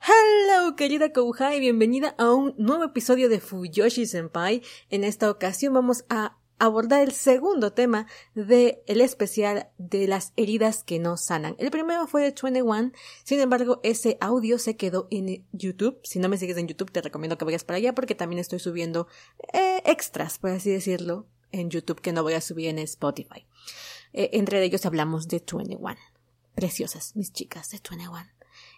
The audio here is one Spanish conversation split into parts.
Hello, querida Kouha, y bienvenida a un nuevo episodio de Fuyoshi Senpai. En esta ocasión vamos a abordar el segundo tema del el especial de las heridas que no sanan. El primero fue de 21, sin embargo, ese audio se quedó en YouTube. Si no me sigues en YouTube, te recomiendo que vayas para allá porque también estoy subiendo eh, extras, por así decirlo, en YouTube que no voy a subir en Spotify. Eh, entre ellos hablamos de 21. Preciosas, mis chicas de 21.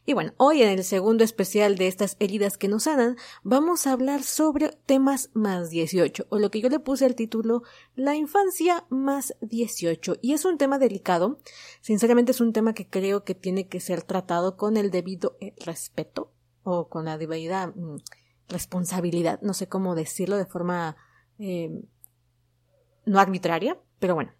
Y bueno, hoy en el segundo especial de estas heridas que nos sanan, vamos a hablar sobre temas más 18, o lo que yo le puse al título La infancia más 18. Y es un tema delicado, sinceramente es un tema que creo que tiene que ser tratado con el debido eh, respeto, o con la debida mm, responsabilidad, no sé cómo decirlo de forma eh, no arbitraria, pero bueno.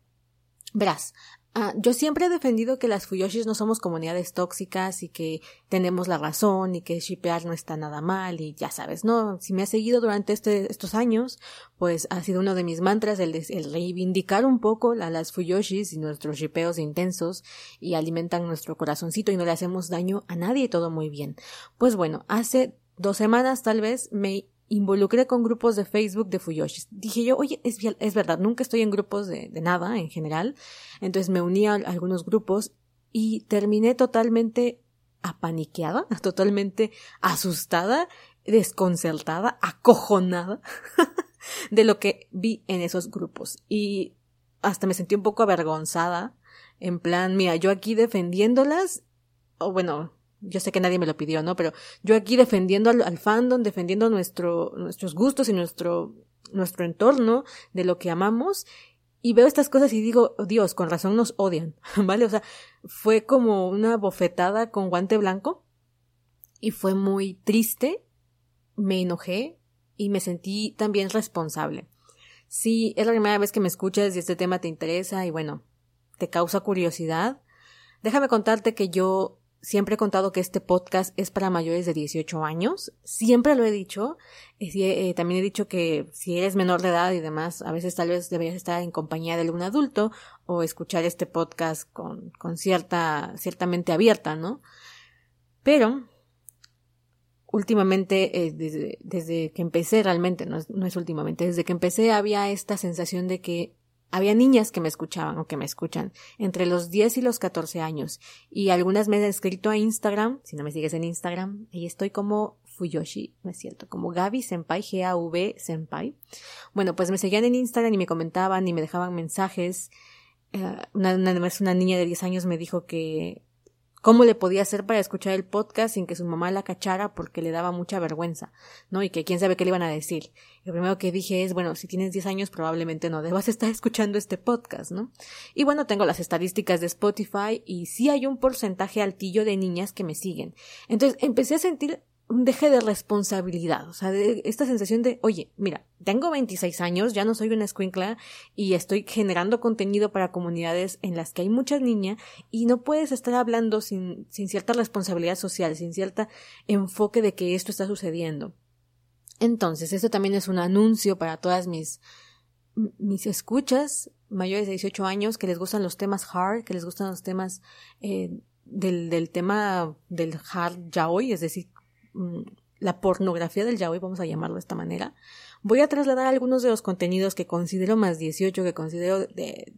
Verás, Ah, yo siempre he defendido que las Fuyoshis no somos comunidades tóxicas y que tenemos la razón y que shipear no está nada mal y ya sabes, ¿no? Si me has seguido durante este, estos años, pues ha sido uno de mis mantras el, el reivindicar un poco a las Fuyoshis y nuestros shipeos intensos y alimentan nuestro corazoncito y no le hacemos daño a nadie y todo muy bien. Pues bueno, hace dos semanas tal vez me involucré con grupos de Facebook de Fuyoshis. Dije yo, oye, es, es verdad, nunca estoy en grupos de, de nada en general. Entonces me uní a algunos grupos y terminé totalmente apaniqueada, totalmente asustada, desconcertada, acojonada de lo que vi en esos grupos. Y hasta me sentí un poco avergonzada, en plan, mira, yo aquí defendiéndolas, o bueno, yo sé que nadie me lo pidió, ¿no? Pero yo aquí defendiendo al, fandom, defendiendo nuestro, nuestros gustos y nuestro, nuestro entorno de lo que amamos, y veo estas cosas y digo, oh, Dios, con razón nos odian, ¿vale? O sea, fue como una bofetada con guante blanco y fue muy triste, me enojé y me sentí también responsable. Sí, es la primera vez que me escuchas y este tema te interesa y bueno, te causa curiosidad. Déjame contarte que yo Siempre he contado que este podcast es para mayores de 18 años. Siempre lo he dicho. Eh, también he dicho que si eres menor de edad y demás, a veces tal vez deberías estar en compañía de algún adulto o escuchar este podcast con, con cierta, ciertamente abierta, ¿no? Pero, últimamente, eh, desde, desde, que empecé realmente, no no es últimamente, desde que empecé había esta sensación de que había niñas que me escuchaban o que me escuchan entre los 10 y los 14 años y algunas me han escrito a Instagram, si no me sigues en Instagram, ahí estoy como Fuyoshi, no es cierto, como Gaby Senpai, G-A-V Senpai. Bueno, pues me seguían en Instagram y me comentaban y me dejaban mensajes. Eh, una, una, una niña de 10 años me dijo que cómo le podía hacer para escuchar el podcast sin que su mamá la cachara porque le daba mucha vergüenza, ¿no? Y que quién sabe qué le iban a decir. Lo primero que dije es, bueno, si tienes 10 años probablemente no debas estar escuchando este podcast, ¿no? Y bueno, tengo las estadísticas de Spotify y sí hay un porcentaje altillo de niñas que me siguen. Entonces empecé a sentir un deje de responsabilidad, o sea, de esta sensación de, oye, mira, tengo 26 años, ya no soy una escuincla y estoy generando contenido para comunidades en las que hay muchas niñas y no puedes estar hablando sin, sin cierta responsabilidad social, sin cierta enfoque de que esto está sucediendo. Entonces, esto también es un anuncio para todas mis, mis escuchas mayores de 18 años que les gustan los temas hard, que les gustan los temas eh, del, del tema del hard yaoi, es decir, la pornografía del yaoi, vamos a llamarlo de esta manera, voy a trasladar algunos de los contenidos que considero más 18, que considero de,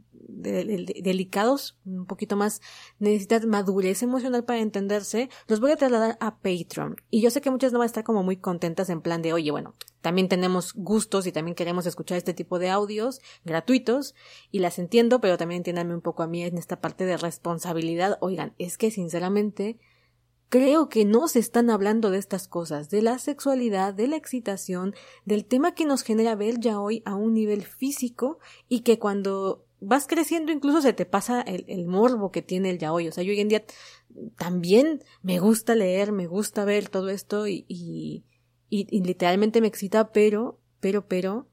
delicados, un poquito más, necesitan madurez emocional para entenderse, los voy a trasladar a Patreon. Y yo sé que muchas no van a estar como muy contentas en plan de, oye, bueno, también tenemos gustos y también queremos escuchar este tipo de audios gratuitos y las entiendo, pero también entiéndanme un poco a mí en esta parte de responsabilidad. Oigan, es que sinceramente Creo que no se están hablando de estas cosas, de la sexualidad, de la excitación, del tema que nos genera ver ya hoy a un nivel físico y que cuando vas creciendo incluso se te pasa el, morbo que tiene el yaoi. O sea, yo hoy en día también me gusta leer, me gusta ver todo esto y, y, y literalmente me excita, pero, pero, pero,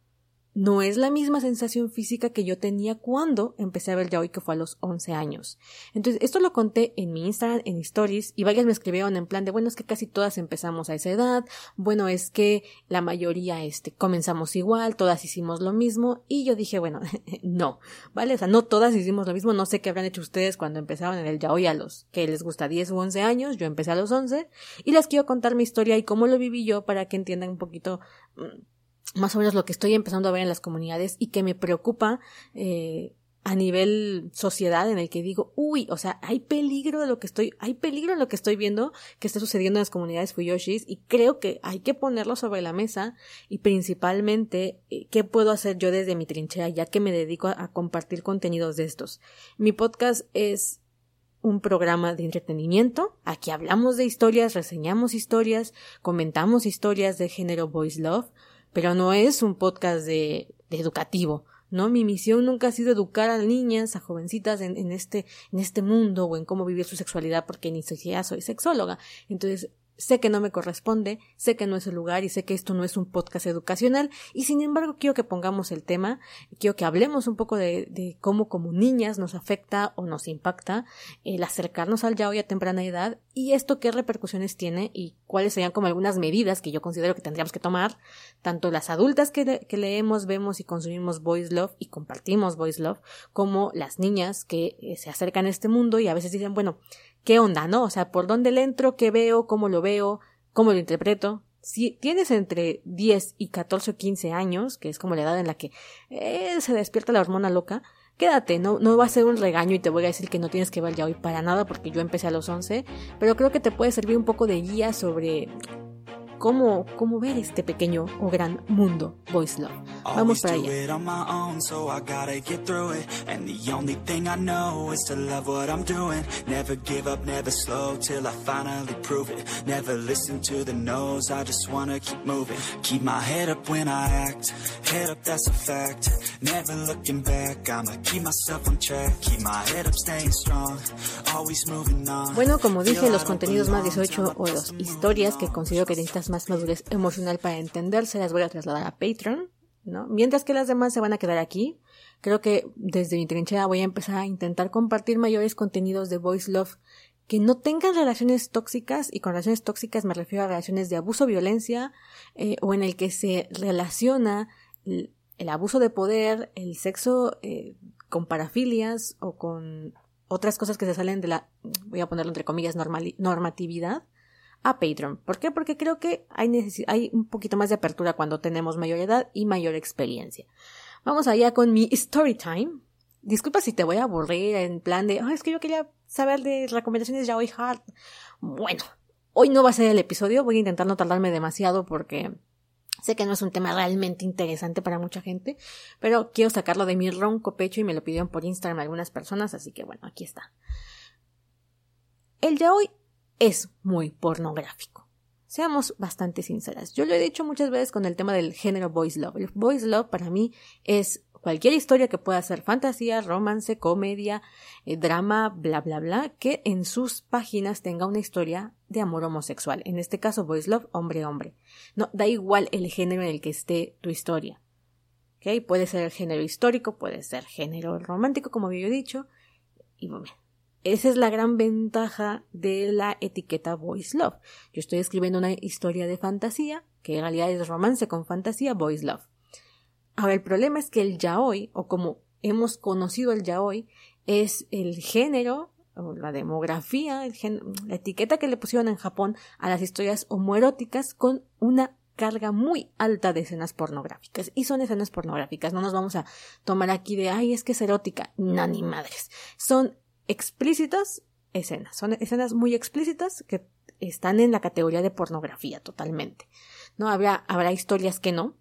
no es la misma sensación física que yo tenía cuando empecé a ver yaoi que fue a los 11 años. Entonces, esto lo conté en mi Instagram, en stories, y varias me escribieron en plan de, bueno, es que casi todas empezamos a esa edad, bueno, es que la mayoría, este, comenzamos igual, todas hicimos lo mismo, y yo dije, bueno, no, ¿vale? O sea, no todas hicimos lo mismo, no sé qué habrán hecho ustedes cuando empezaron en el yaoi a los que les gusta 10 u 11 años, yo empecé a los 11, y les quiero contar mi historia y cómo lo viví yo para que entiendan un poquito mm, más o menos lo que estoy empezando a ver en las comunidades y que me preocupa eh, a nivel sociedad en el que digo, uy, o sea, hay peligro de lo que estoy, hay peligro de lo que estoy viendo que está sucediendo en las comunidades Fuyoshis y creo que hay que ponerlo sobre la mesa y principalmente eh, qué puedo hacer yo desde mi trinchera ya que me dedico a compartir contenidos de estos. Mi podcast es un programa de entretenimiento. Aquí hablamos de historias, reseñamos historias, comentamos historias de género voice love pero no es un podcast de, de educativo. ¿no? Mi misión nunca ha sido educar a niñas, a jovencitas en, en, este, en este mundo o en cómo vivir su sexualidad porque ni siquiera soy sexóloga. Entonces, sé que no me corresponde, sé que no es el lugar y sé que esto no es un podcast educacional. Y sin embargo quiero que pongamos el tema, quiero que hablemos un poco de, cómo como niñas nos afecta o nos impacta el acercarnos al yaoi a temprana edad y esto qué repercusiones tiene y cuáles serían como algunas medidas que yo considero que tendríamos que tomar, tanto las adultas que, que leemos, vemos y consumimos Voice Love y compartimos Voice Love, como las niñas que eh, se acercan a este mundo y a veces dicen, bueno, qué onda, ¿no? O sea, por dónde le entro, qué veo, cómo lo veo, cómo lo interpreto. Si tienes entre 10 y 14 o 15 años, que es como la edad en la que eh, se despierta la hormona loca, quédate, no, no va a ser un regaño y te voy a decir que no tienes que ver ya hoy para nada porque yo empecé a los 11, pero creo que te puede servir un poco de guía sobre cómo, cómo ver este pequeño o gran mundo Voice Love. Vamos para allá. Never give up, never slow till I finally prove it. Never listen to the no's, I just wanna keep moving. Keep my head up when I act, head up that's a fact. Never looking back, I'ma keep myself on track. Keep my head up staying strong, always moving on. Bueno, como dije, los contenidos más 18 o las historias que considero que necesitas más madurez emocional para entenderse, las voy a trasladar a Patreon, ¿no? Mientras que las demás se van a quedar aquí. Creo que desde mi trinchera voy a empezar a intentar compartir mayores contenidos de Voice Love que no tengan relaciones tóxicas, y con relaciones tóxicas me refiero a relaciones de abuso violencia, eh, o en el que se relaciona el, abuso de poder, el sexo eh, con parafilias o con otras cosas que se salen de la, voy a ponerlo entre comillas, normatividad, a Patreon. ¿Por qué? Porque creo que hay, hay un poquito más de apertura cuando tenemos mayor edad y mayor experiencia. Vamos allá con mi story time. Disculpa si te voy a aburrir en plan de, es que yo quería saber de recomendaciones ya hoy hard. Bueno, hoy no va a ser el episodio, voy a intentar no tardarme demasiado porque sé que no es un tema realmente interesante para mucha gente, pero quiero sacarlo de mi ronco pecho y me lo pidieron por Instagram algunas personas, así que bueno, aquí está. El hoy es muy pornográfico. Seamos bastante sinceras. Yo lo he dicho muchas veces con el tema del género voice love. El voice love para mí es cualquier historia que pueda ser fantasía, romance, comedia, eh, drama, bla, bla, bla, que en sus páginas tenga una historia de amor homosexual. En este caso, voice love, hombre-hombre. No, da igual el género en el que esté tu historia. ¿Ok? Puede ser género histórico, puede ser género romántico, como había dicho. Y bueno, esa es la gran ventaja de la etiqueta Voice Love. Yo estoy escribiendo una historia de fantasía, que en realidad es romance con fantasía, Voice Love. Ahora, el problema es que el yaoi, o como hemos conocido el yaoi, es el género, o la demografía, la etiqueta que le pusieron en Japón a las historias homoeróticas con una carga muy alta de escenas pornográficas. Y son escenas pornográficas. No nos vamos a tomar aquí de, ay, es que es erótica. No, ni madres. Son explícitas escenas. Son escenas muy explícitas que están en la categoría de pornografía totalmente. No habrá, habrá historias que no.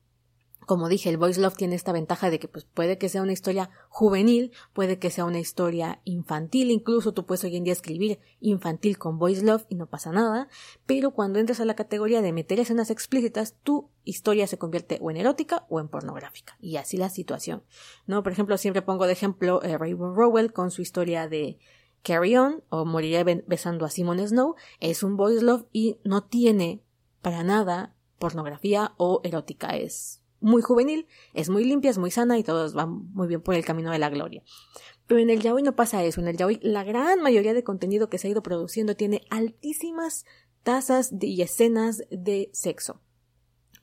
Como dije, el voice love tiene esta ventaja de que pues, puede que sea una historia juvenil, puede que sea una historia infantil, incluso tú puedes hoy en día escribir infantil con voice love y no pasa nada, pero cuando entras a la categoría de meter escenas explícitas, tu historia se convierte o en erótica o en pornográfica. Y así la situación. ¿No? Por ejemplo, siempre pongo de ejemplo eh, Rowell con su historia de Carry On o Moriré besando a Simon Snow es un boys love y no tiene para nada pornografía o erótica. Es muy juvenil, es muy limpia, es muy sana y todos van muy bien por el camino de la gloria. Pero en el yaoi no pasa eso. En el yaoi la gran mayoría de contenido que se ha ido produciendo tiene altísimas tasas y escenas de sexo.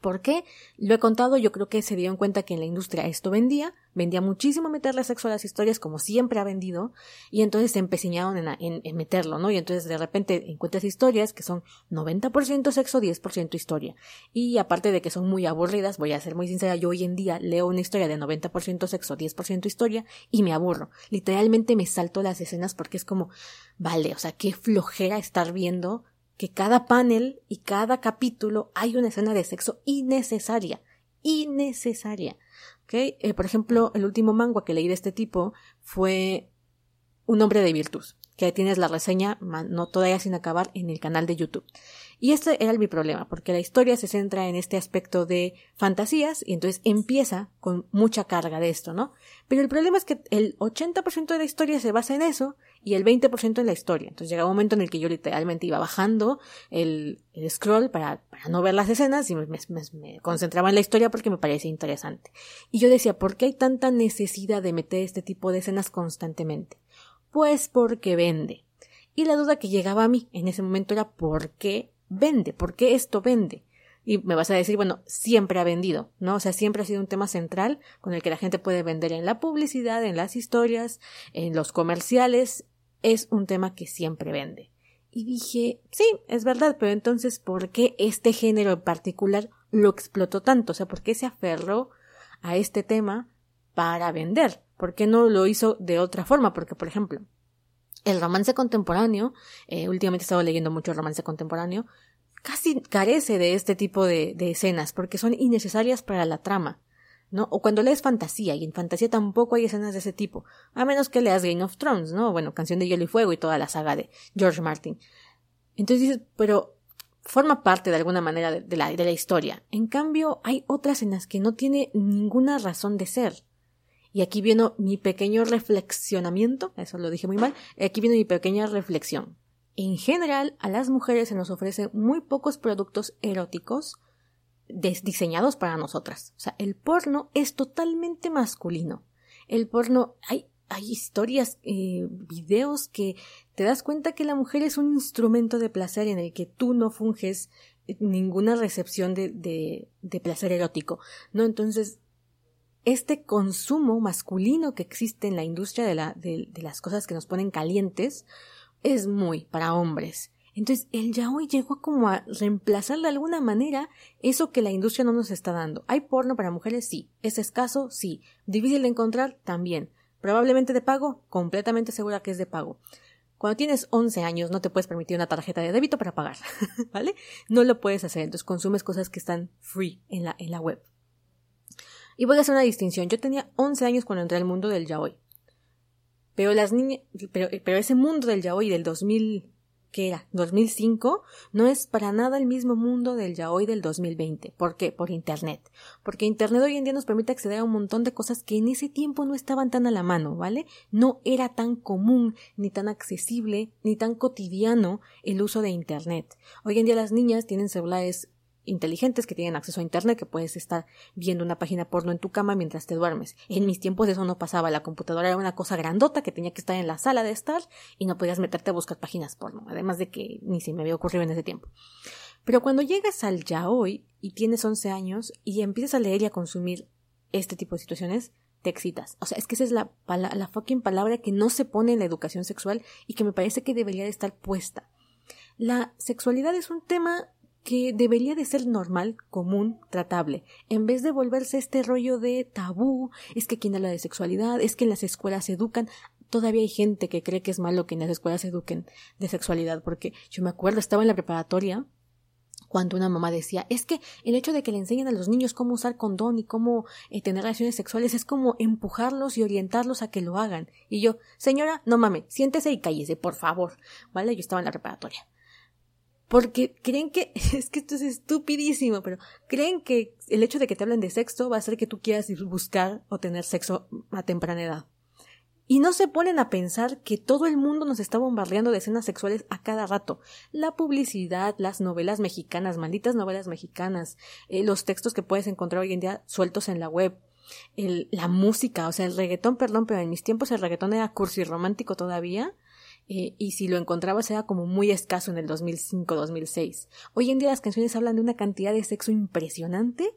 ¿Por qué? Lo he contado, yo creo que se dieron cuenta que en la industria esto vendía, vendía muchísimo meterle sexo a las historias como siempre ha vendido, y entonces se empeciñaron en, meterlo, ¿no? Y entonces de repente encuentras historias que son 90% sexo, 10% historia. Y aparte de que son muy aburridas, voy a ser muy sincera, yo hoy en día leo una historia de 90% sexo, 10% historia, y me aburro. Literalmente me salto las escenas porque es como, vale, o sea, qué flojera estar viendo que cada panel y cada capítulo hay una escena de sexo innecesaria. Innecesaria. ¿Okay? Eh, por ejemplo, el último manga que leí de este tipo fue Un hombre de virtud, que tienes la reseña, no todavía sin acabar, en el canal de YouTube. Y este era mi problema, porque la historia se centra en este aspecto de fantasías y entonces empieza con mucha carga de esto, ¿no? Pero el problema es que el 80% de la historia se basa en eso y el 20% en la historia. Entonces llega un momento en el que yo literalmente iba bajando el, scroll para, para, no ver las escenas y me, me, concentraba en la historia porque me parecía interesante. Y yo decía, ¿por qué hay tanta necesidad de meter este tipo de escenas constantemente? Pues porque vende. Y la duda que llegaba a mí en ese momento era ¿por qué vende? ¿Por qué esto vende? Y me vas a decir, bueno, siempre ha vendido, ¿no? O sea, siempre ha sido un tema central con el que la gente puede vender en la publicidad, en las historias, en los comerciales. Es un tema que siempre vende. Y dije, sí, es verdad, pero entonces, ¿por qué este género en particular lo explotó tanto? O sea, ¿por qué se aferró a este tema para vender? ¿Por qué no lo hizo de otra forma? Porque, por ejemplo, el romance contemporáneo, eh, últimamente he estado leyendo mucho romance contemporáneo, casi carece de este tipo de, de, escenas porque son innecesarias para la trama. O cuando lees fantasía, y en fantasía tampoco hay escenas de ese tipo, a menos que leas Game of Thrones, ¿no? Bueno, Canción de Hielo y Fuego y toda la saga de George Martin. Entonces dices, pero forma parte de alguna manera de, la, de la historia. En cambio, hay otras en las que no tiene ninguna razón de ser. Y aquí viene mi pequeño reflexionamiento, eso lo dije muy mal, aquí viene mi pequeña reflexión. En general, a las mujeres se nos ofrecen muy pocos productos eróticos diseñados para nosotras. O sea, el porno es totalmente masculino. El porno, hay, hay historias, eh, videos que te das cuenta que la mujer es un instrumento de placer en el que tú no funges ninguna recepción de, de, de placer erótico. ¿No? Entonces, este consumo masculino que existe en la industria de, la, de, las cosas que nos ponen calientes es muy para hombres. Entonces el yaoi llegó como a reemplazar de alguna manera eso que la industria no nos está dando. ¿Hay porno para mujeres? Sí. ¿Es escaso? Sí. ¿Difícil de encontrar? También. ¿Probablemente de pago? Completamente segura que es de pago. Cuando tienes 11 años no te puedes permitir una tarjeta de débito para pagar, ¿vale? No lo puedes hacer, entonces consumes cosas que están free en la, en la web. Y voy a hacer una distinción. Yo tenía 11 años cuando entré al mundo del yaoi. Pero las niñas, pero, pero ese mundo del yaoi del 2000, ¿qué era? 2005, no es para nada el mismo mundo del yaoi del 2020. ¿Por qué? Por internet. Porque internet hoy en día nos permite acceder a un montón de cosas que en ese tiempo no estaban tan a la mano, ¿vale? No era tan común, ni tan accesible, ni tan cotidiano el uso de internet. Hoy en día las niñas tienen celulares inteligentes que tienen acceso a internet, que puedes estar viendo una página porno en tu cama mientras te duermes. En mis tiempos eso no pasaba, la computadora era una cosa grandota que tenía que estar en la sala de estar y no podías meterte a buscar páginas porno, además de que ni se me había ocurrido en ese tiempo. Pero cuando llegas al ya hoy y tienes 11 años y empiezas a leer y a consumir este tipo de situaciones, te excitas. O sea, es que esa es la, la fucking palabra que no se pone en la educación sexual y que me parece que debería de estar puesta. La sexualidad es un tema que debería de ser normal, común, tratable, en vez de volverse este rollo de tabú, es que quien habla de sexualidad, es que en las escuelas se educan, todavía hay gente que cree que es malo que en las escuelas se eduquen de sexualidad, porque yo me acuerdo, estaba en la preparatoria cuando una mamá decía, es que el hecho de que le enseñen a los niños cómo usar condón y cómo eh, tener relaciones sexuales es como empujarlos y orientarlos a que lo hagan. Y yo, señora, no mame, siéntese y cállese, por favor. ¿Vale? Yo estaba en la preparatoria porque creen que, es que esto es estupidísimo, pero creen que el hecho de que te hablen de sexo va a hacer que tú quieras ir buscar o tener sexo a temprana edad. Y no se ponen a pensar que todo el mundo nos está bombardeando de escenas sexuales a cada rato. La publicidad, las novelas mexicanas, malditas novelas mexicanas, eh, los textos que puedes encontrar hoy en día sueltos en la web, el, la música, o sea, el reggaetón, perdón, pero en mis tiempos el reggaetón era cursi romántico todavía. Eh, y si lo encontrabas era como muy escaso en el 2005-2006. Hoy en día las canciones hablan de una cantidad de sexo impresionante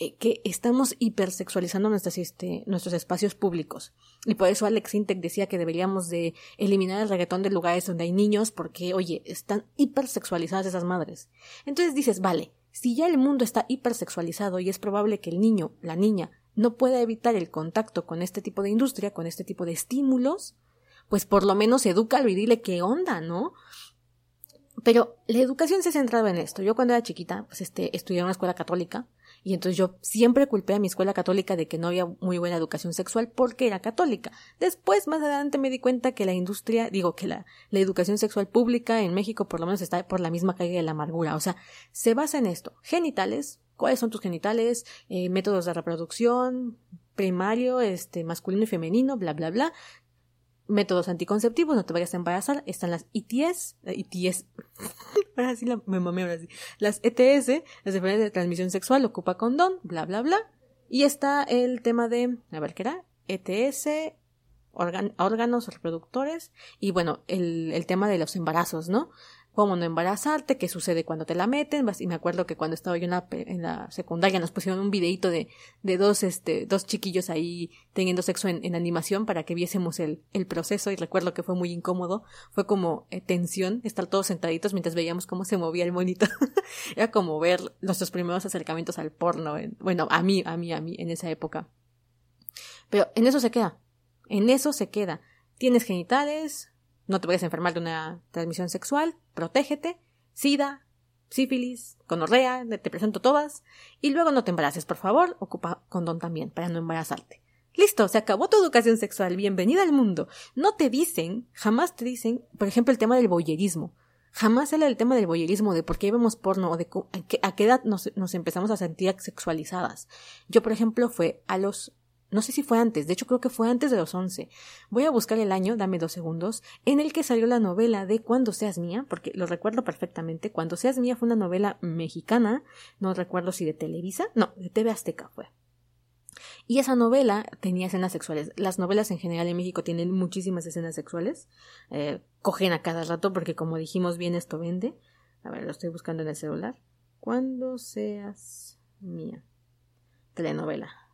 eh, que estamos hipersexualizando nuestros, este, nuestros espacios públicos. Y por eso Alex Intec decía que deberíamos de eliminar el reggaetón de lugares donde hay niños porque, oye, están hipersexualizadas esas madres. Entonces dices, vale, si ya el mundo está hipersexualizado y es probable que el niño, la niña, no pueda evitar el contacto con este tipo de industria, con este tipo de estímulos, pues por lo menos edúcalo y dile qué onda, ¿no? Pero la educación se ha centrado en esto. Yo cuando era chiquita, pues este, estudié en una escuela católica y entonces yo siempre culpé a mi escuela católica de que no había muy buena educación sexual porque era católica. Después, más adelante, me di cuenta que la industria, digo que la, la educación sexual pública en México por lo menos está por la misma calle de la amargura. O sea, se basa en esto. Genitales, cuáles son tus genitales, eh, métodos de reproducción, primario, este, masculino y femenino, bla, bla, bla. Métodos anticonceptivos, no te vayas a embarazar, están las ITS, ITS, ahora sí me mamé ahora sí, las ETS, las enfermedades de transmisión sexual, ocupa condón, bla, bla, bla. Y está el tema de, a ver, ¿qué era? ETS, órganos reproductores y bueno, el, el tema de los embarazos, ¿no? Cómo no embarazarte, qué sucede cuando te la meten, y me acuerdo que cuando estaba yo en la, en la secundaria nos pusieron un videito de, de dos, este, dos chiquillos ahí teniendo sexo en, animación para que viésemos el, el, proceso y recuerdo que fue muy incómodo, fue como eh, tensión, estar todos sentaditos mientras veíamos cómo se movía el monito, era como ver nuestros primeros acercamientos al porno, bueno, a mí, a mí, a mí, en esa época. Pero en eso se queda, en eso se queda. Tienes genitales, no te vayas a enfermar de una transmisión sexual, protégete, sida, sífilis, conorrea, te presento todas, y luego no te embaraces, por favor, ocupa condón también para no embarazarte. Listo, se acabó tu educación sexual, bienvenida al mundo. No te dicen, jamás te dicen, por ejemplo, el tema del boyerismo. Jamás habla del tema del boyerismo, de por qué vemos porno o de a qué, edad nos, nos empezamos a sentir sexualizadas. Yo, por ejemplo, fue a los no sé si fue antes, de hecho creo que fue antes de los once. Voy a buscar el año, dame dos segundos, en el que salió la novela de Cuando seas mía, porque lo recuerdo perfectamente. Cuando seas mía fue una novela mexicana, no recuerdo si de Televisa, no, de TV Azteca fue. Y esa novela tenía escenas sexuales. Las novelas en general en México tienen muchísimas escenas sexuales. Eh, cogen a cada rato porque como dijimos bien esto vende. A ver, lo estoy buscando en el celular. Cuando seas mía. Telenovela.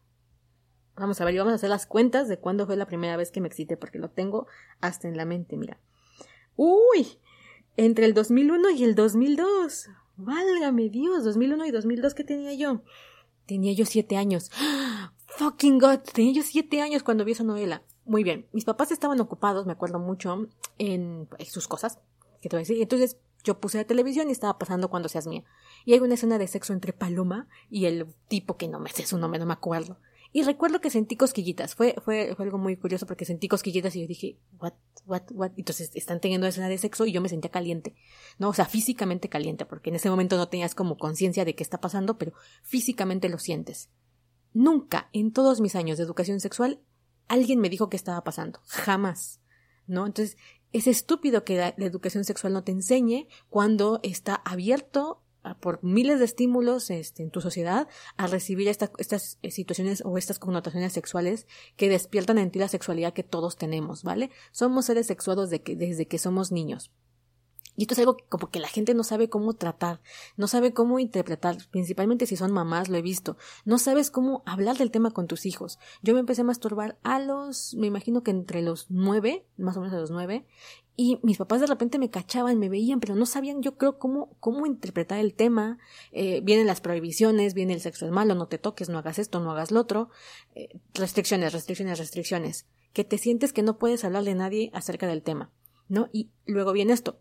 Vamos a ver, y vamos a hacer las cuentas de cuándo fue la primera vez que me excité, porque lo tengo hasta en la mente, mira. ¡Uy! Entre el 2001 y el 2002. Válgame Dios, 2001 y 2002, ¿qué tenía yo? Tenía yo siete años. Fucking God, tenía yo siete años cuando vi esa novela. Muy bien, mis papás estaban ocupados, me acuerdo mucho, en, sus cosas, que te voy a decir. Entonces yo puse la televisión y estaba pasando cuando seas mía. Y hay una escena de sexo entre Paloma y el tipo que no me sé su nombre, no me acuerdo. Y recuerdo que sentí cosquillitas. Fue, fue, fue algo muy curioso porque sentí cosquillitas y yo dije, what, what, what. Entonces están teniendo escena de sexo y yo me sentía caliente. ¿No? O sea, físicamente caliente, porque en ese momento no tenías como conciencia de qué está pasando, pero físicamente lo sientes. Nunca en todos mis años de educación sexual alguien me dijo qué estaba pasando. Jamás. ¿No? Entonces, es estúpido que la, la educación sexual no te enseñe cuando está abierto por miles de estímulos este, en tu sociedad a recibir estas eh, situaciones o estas connotaciones sexuales que despiertan en ti la sexualidad que todos tenemos, ¿vale? Somos seres sexuados desde que somos niños. Y esto es algo como que la gente no sabe cómo tratar, no sabe cómo interpretar, principalmente si son mamás, lo he visto, no sabes cómo hablar del tema con tus hijos. Yo me empecé a masturbar a los, me imagino que entre los nueve, más o menos a los nueve, y mis papás de repente me cachaban, me veían, pero no sabían yo creo cómo, cómo interpretar el tema. Eh, vienen las prohibiciones, viene el sexo es malo, no te toques, no hagas esto, no hagas lo otro. Eh, restricciones, restricciones, restricciones. Que te sientes que no puedes hablar de nadie acerca del tema, ¿no? Y luego viene esto.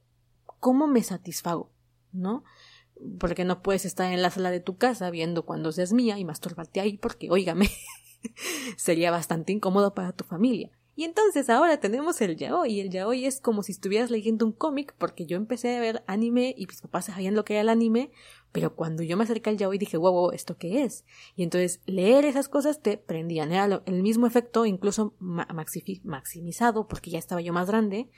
¿Cómo me satisfago? ¿No? Porque no puedes estar en la sala de tu casa viendo cuando seas mía y masturbarte ahí porque, óigame, sería bastante incómodo para tu familia. Y entonces ahora tenemos el yaoi. El yaoi es como si estuvieras leyendo un cómic, porque yo empecé a ver anime y mis papás sabían lo que era el anime, Pero cuando yo me acerqué al yaoi dije, wow, wow, ¿esto qué es? Y entonces leer esas cosas te prendían. Era el mismo efecto, incluso maximizado, porque ya estaba yo más grande,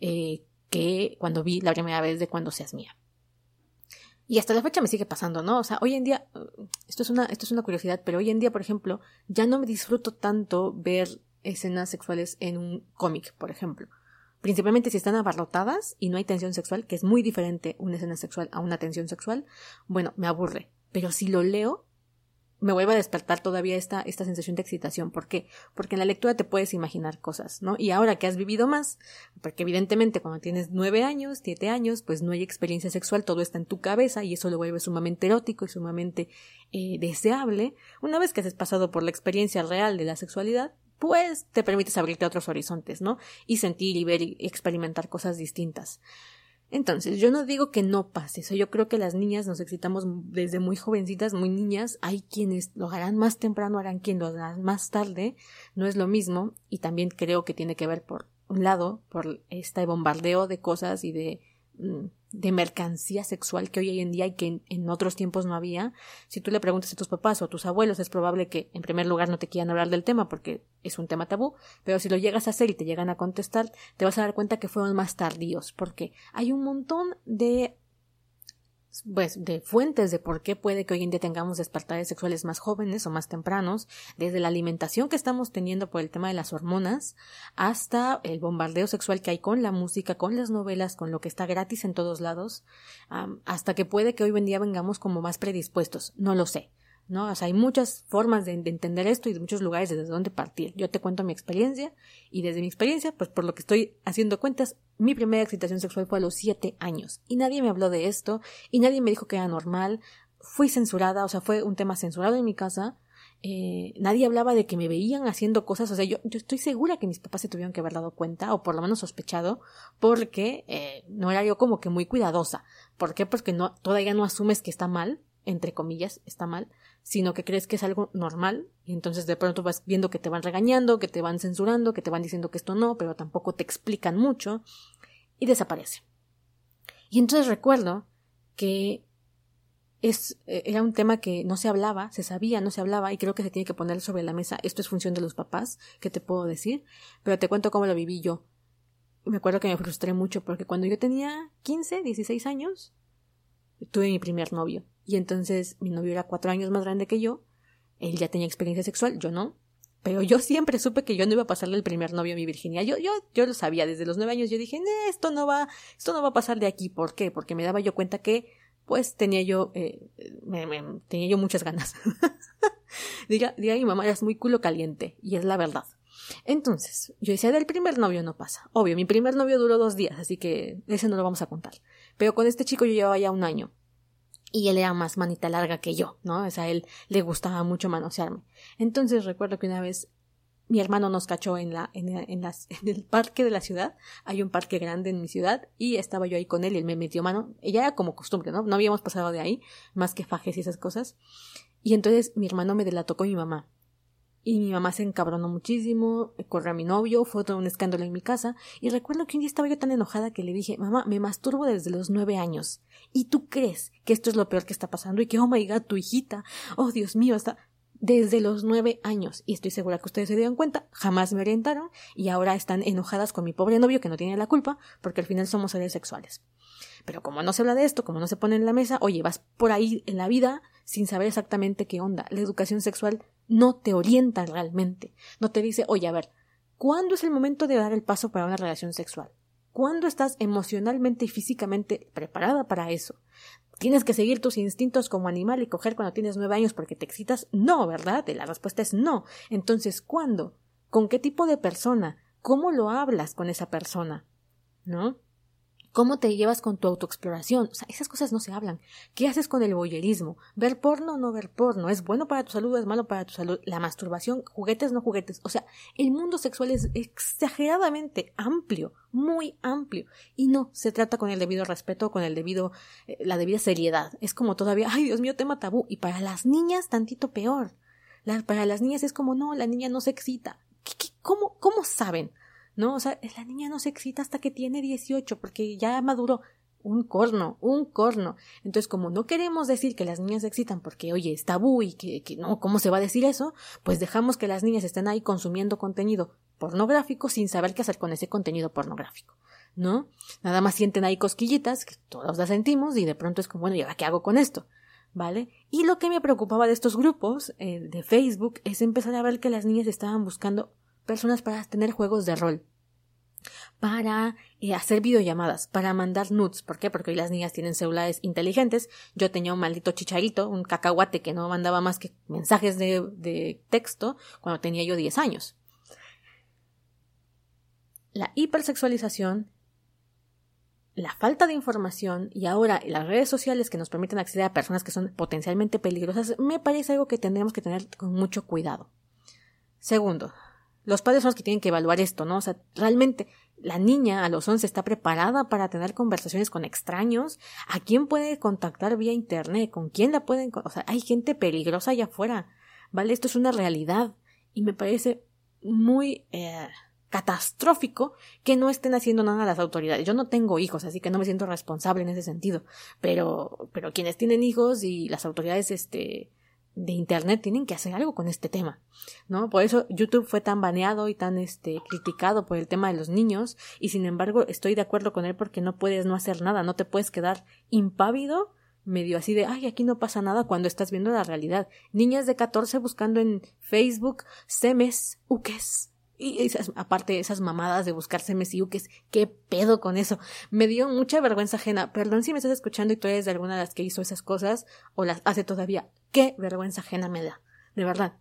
eh, que cuando vi la primera vez de cuando seas mía. Y hasta la fecha me sigue pasando, ¿no? O sea, hoy en día, esto es una, esto es una curiosidad, pero hoy en día, por ejemplo, ya no me disfruto tanto ver escenas sexuales en un cómic, por ejemplo. Principalmente si están abarrotadas y no hay tensión sexual, que es muy diferente una escena sexual a una tensión sexual, bueno, me aburre. Pero si lo leo, me vuelve a despertar todavía esta, esta sensación de excitación. ¿Por qué? Porque en la lectura te puedes imaginar cosas, ¿no? Y ahora que has vivido más, porque evidentemente cuando tienes nueve años, siete años, pues no hay experiencia sexual, todo está en tu cabeza y eso lo vuelve sumamente erótico y sumamente eh, deseable. Una vez que has pasado por la experiencia real de la sexualidad, pues te permites abrirte a otros horizontes, ¿no? Y sentir y ver y experimentar cosas distintas. Entonces, yo no digo que no pase eso. Yo creo que las niñas nos excitamos desde muy jovencitas, muy niñas. Hay quienes lo harán más temprano, harán quien lo harán más tarde. No es lo mismo. Y también creo que tiene que ver por un lado, por este bombardeo de cosas y de mm, de mercancía sexual que hoy en día y que en, otros tiempos no había, si tú le preguntas a tus papás o a tus abuelos, es probable que en primer lugar no te quieran hablar del tema porque es un tema tabú, pero si lo llegas a hacer y te llegan a contestar, te vas a dar cuenta que fueron más tardíos, porque hay un montón de pues, de fuentes de por qué puede que hoy en día tengamos despertares sexuales más jóvenes o más tempranos, desde la alimentación que estamos teniendo por el tema de las hormonas, hasta el bombardeo sexual que hay con la música, con las novelas, con lo que está gratis en todos lados, hasta que puede que hoy en día vengamos como más predispuestos. No lo sé. ¿No? O sea, hay muchas formas de, entender esto y de muchos lugares desde donde partir. Yo te cuento mi experiencia y desde mi experiencia, pues por lo que estoy haciendo cuentas, mi primera excitación sexual fue a los siete años y nadie me habló de esto y nadie me dijo que era normal. Fui censurada, o sea, fue un tema censurado en mi casa. Eh, nadie hablaba de que me veían haciendo cosas, o sea, yo, yo, estoy segura que mis papás se tuvieron que haber dado cuenta, o por lo menos sospechado, porque eh, no era yo como que muy cuidadosa. ¿Por qué? Porque no, todavía no asumes que está mal, entre comillas, está mal, sino que crees que es algo normal y entonces de pronto vas viendo que te van regañando, que te van censurando, que te van diciendo que esto no, pero tampoco te explican mucho y desaparece. Y entonces recuerdo que es, eh, era un tema que no se hablaba, se sabía, no se hablaba y creo que se tiene que poner sobre la mesa. Esto es función de los papás, que te puedo decir, pero te cuento cómo lo viví yo. Me acuerdo que me frustré mucho porque cuando yo tenía 15, 16 años, tuve mi primer novio. Y entonces mi novio era cuatro años más grande que yo. Él ya tenía experiencia sexual, yo no. Pero yo siempre supe que yo no iba a pasarle el primer novio a mi Virginia. Yo, yo, yo lo sabía desde los nueve años. Yo dije, esto no va, esto no va a pasar de aquí. ¿Por qué? Porque me daba yo cuenta que, pues, tenía yo, eh, me, tenía yo muchas ganas. diga, diga mi mamá, eras muy culo caliente. Y es la verdad. Entonces, yo decía, del primer novio no pasa. Obvio, mi primer novio duró dos días, así que ese no lo vamos a contar. Pero con este chico yo llevaba ya un año. Y él era más manita larga que yo, ¿no? O sea, él le gustaba mucho manosearme. Entonces recuerdo que una vez mi hermano nos cachó en la, en, en, las, en el parque de la ciudad. Hay un parque grande en mi ciudad y estaba yo ahí con él y él me metió mano. Ella era como costumbre, ¿no? No habíamos pasado de ahí, más que fajes y esas cosas. Y entonces mi hermano me delató con mi mamá. Y mi mamá se encabronó muchísimo, corrió a mi novio, fue todo un escándalo en mi casa, y recuerdo que un día estaba yo tan enojada que le dije, mamá, me masturbo desde los nueve años, y tú crees que esto es lo peor que está pasando, y que, oh my god, tu hijita, oh Dios mío, está desde los nueve años, y estoy segura que ustedes se dieron cuenta, jamás me orientaron, y ahora están enojadas con mi pobre novio que no tiene la culpa, porque al final somos seres sexuales. Pero como no se habla de esto, como no se pone en la mesa, oye, vas por ahí en la vida sin saber exactamente qué onda. La educación sexual no te orienta realmente. No te dice, oye, a ver, ¿cuándo es el momento de dar el paso para una relación sexual? ¿Cuándo estás emocionalmente y físicamente preparada para eso? ¿Tienes que seguir tus instintos como animal y coger cuando tienes nueve años porque te excitas? No, ¿verdad? La respuesta es no. Entonces, ¿cuándo? ¿Con qué tipo de persona? ¿Cómo lo hablas con esa persona? ¿No? ¿Cómo te llevas con tu autoexploración? O sea, esas cosas no se hablan. ¿Qué haces con el boyerismo? ¿Ver porno o no ver porno? ¿Es bueno para tu salud o es malo para tu salud? La masturbación, juguetes no juguetes. O sea, el mundo sexual es exageradamente amplio, muy amplio. Y no se trata con el debido respeto, con el debido, eh, la debida seriedad. Es como todavía, ay Dios mío, tema tabú. Y para las niñas, tantito peor. para las niñas es como, no, la niña no se excita. cómo, ¿Cómo saben? ¿No? O sea, la niña no se excita hasta que tiene 18 porque ya maduró. un corno, un corno. Entonces, como no queremos decir que las niñas se excitan porque, oye, es tabú y que, que no, ¿cómo se va a decir eso? Pues dejamos que las niñas estén ahí consumiendo contenido pornográfico sin saber qué hacer con ese contenido pornográfico. ¿No? Nada más sienten ahí cosquillitas, que todos las sentimos, y de pronto es como, bueno, ¿y ahora qué hago con esto? ¿Vale? Y lo que me preocupaba de estos grupos eh, de Facebook es empezar a ver que las niñas estaban buscando personas para tener juegos de rol para eh, hacer videollamadas, para mandar nudes. ¿Por qué? Porque hoy las niñas tienen celulares inteligentes. Yo tenía un maldito chicharito, un cacahuate que no mandaba más que mensajes de, de texto cuando tenía yo 10 años. La hipersexualización, la falta de información y ahora las redes sociales que nos permiten acceder a personas que son potencialmente peligrosas me parece algo que tendremos que tener con mucho cuidado. Segundo, los padres son los que tienen que evaluar esto, ¿no? O sea, realmente la niña a los 11 está preparada para tener conversaciones con extraños. ¿A quién puede contactar vía internet? ¿Con quién la pueden? O sea, hay gente peligrosa allá afuera, ¿vale? Esto es una realidad y me parece muy eh, catastrófico que no estén haciendo nada las autoridades. Yo no tengo hijos, así que no me siento responsable en ese sentido, pero pero quienes tienen hijos y las autoridades este de internet tienen que hacer algo con este tema, ¿no? Por eso YouTube fue tan baneado y tan este criticado por el tema de los niños y sin embargo estoy de acuerdo con él porque no puedes no hacer nada, no te puedes quedar impávido medio así de ay aquí no pasa nada cuando estás viendo la realidad. Niñas de 14 buscando en Facebook semes, uques, y esas, aparte esas mamadas de buscarse mesiuques, qué pedo con eso. Me dio mucha vergüenza ajena. Perdón si me estás escuchando y tú eres de alguna de las que hizo esas cosas o las hace todavía. Qué vergüenza ajena me da. De verdad.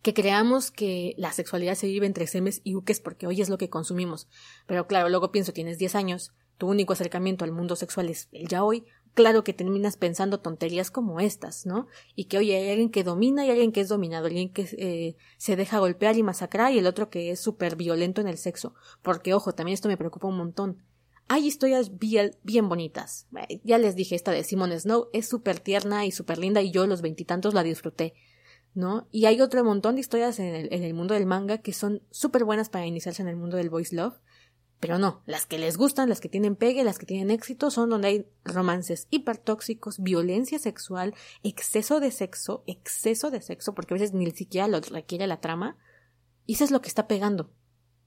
Que creamos que la sexualidad se vive entre semes y uques porque hoy es lo que consumimos. Pero claro, luego pienso, tienes 10 años, tu único acercamiento al mundo sexual es el ya hoy, claro que terminas pensando tonterías como estas, ¿no? Y que, oye, hay alguien que domina y alguien que es dominado, alguien que eh, se deja golpear y masacrar y el otro que es súper violento en el sexo. Porque, ojo, también esto me preocupa un montón. Hay historias bien, bonitas. Ya les dije, esta de Simone Snow es súper tierna y súper linda y yo los veintitantos la disfruté. ¿no? Y hay otro montón de historias en el, en el mundo del manga que son súper buenas para iniciarse en el mundo del voice love pero no, las que les gustan, las que tienen pegue, las que tienen éxito, son donde hay romances hipertóxicos, violencia sexual, exceso de sexo, exceso de sexo, porque a veces ni siquiera lo requiere la trama. Y eso es lo que está pegando.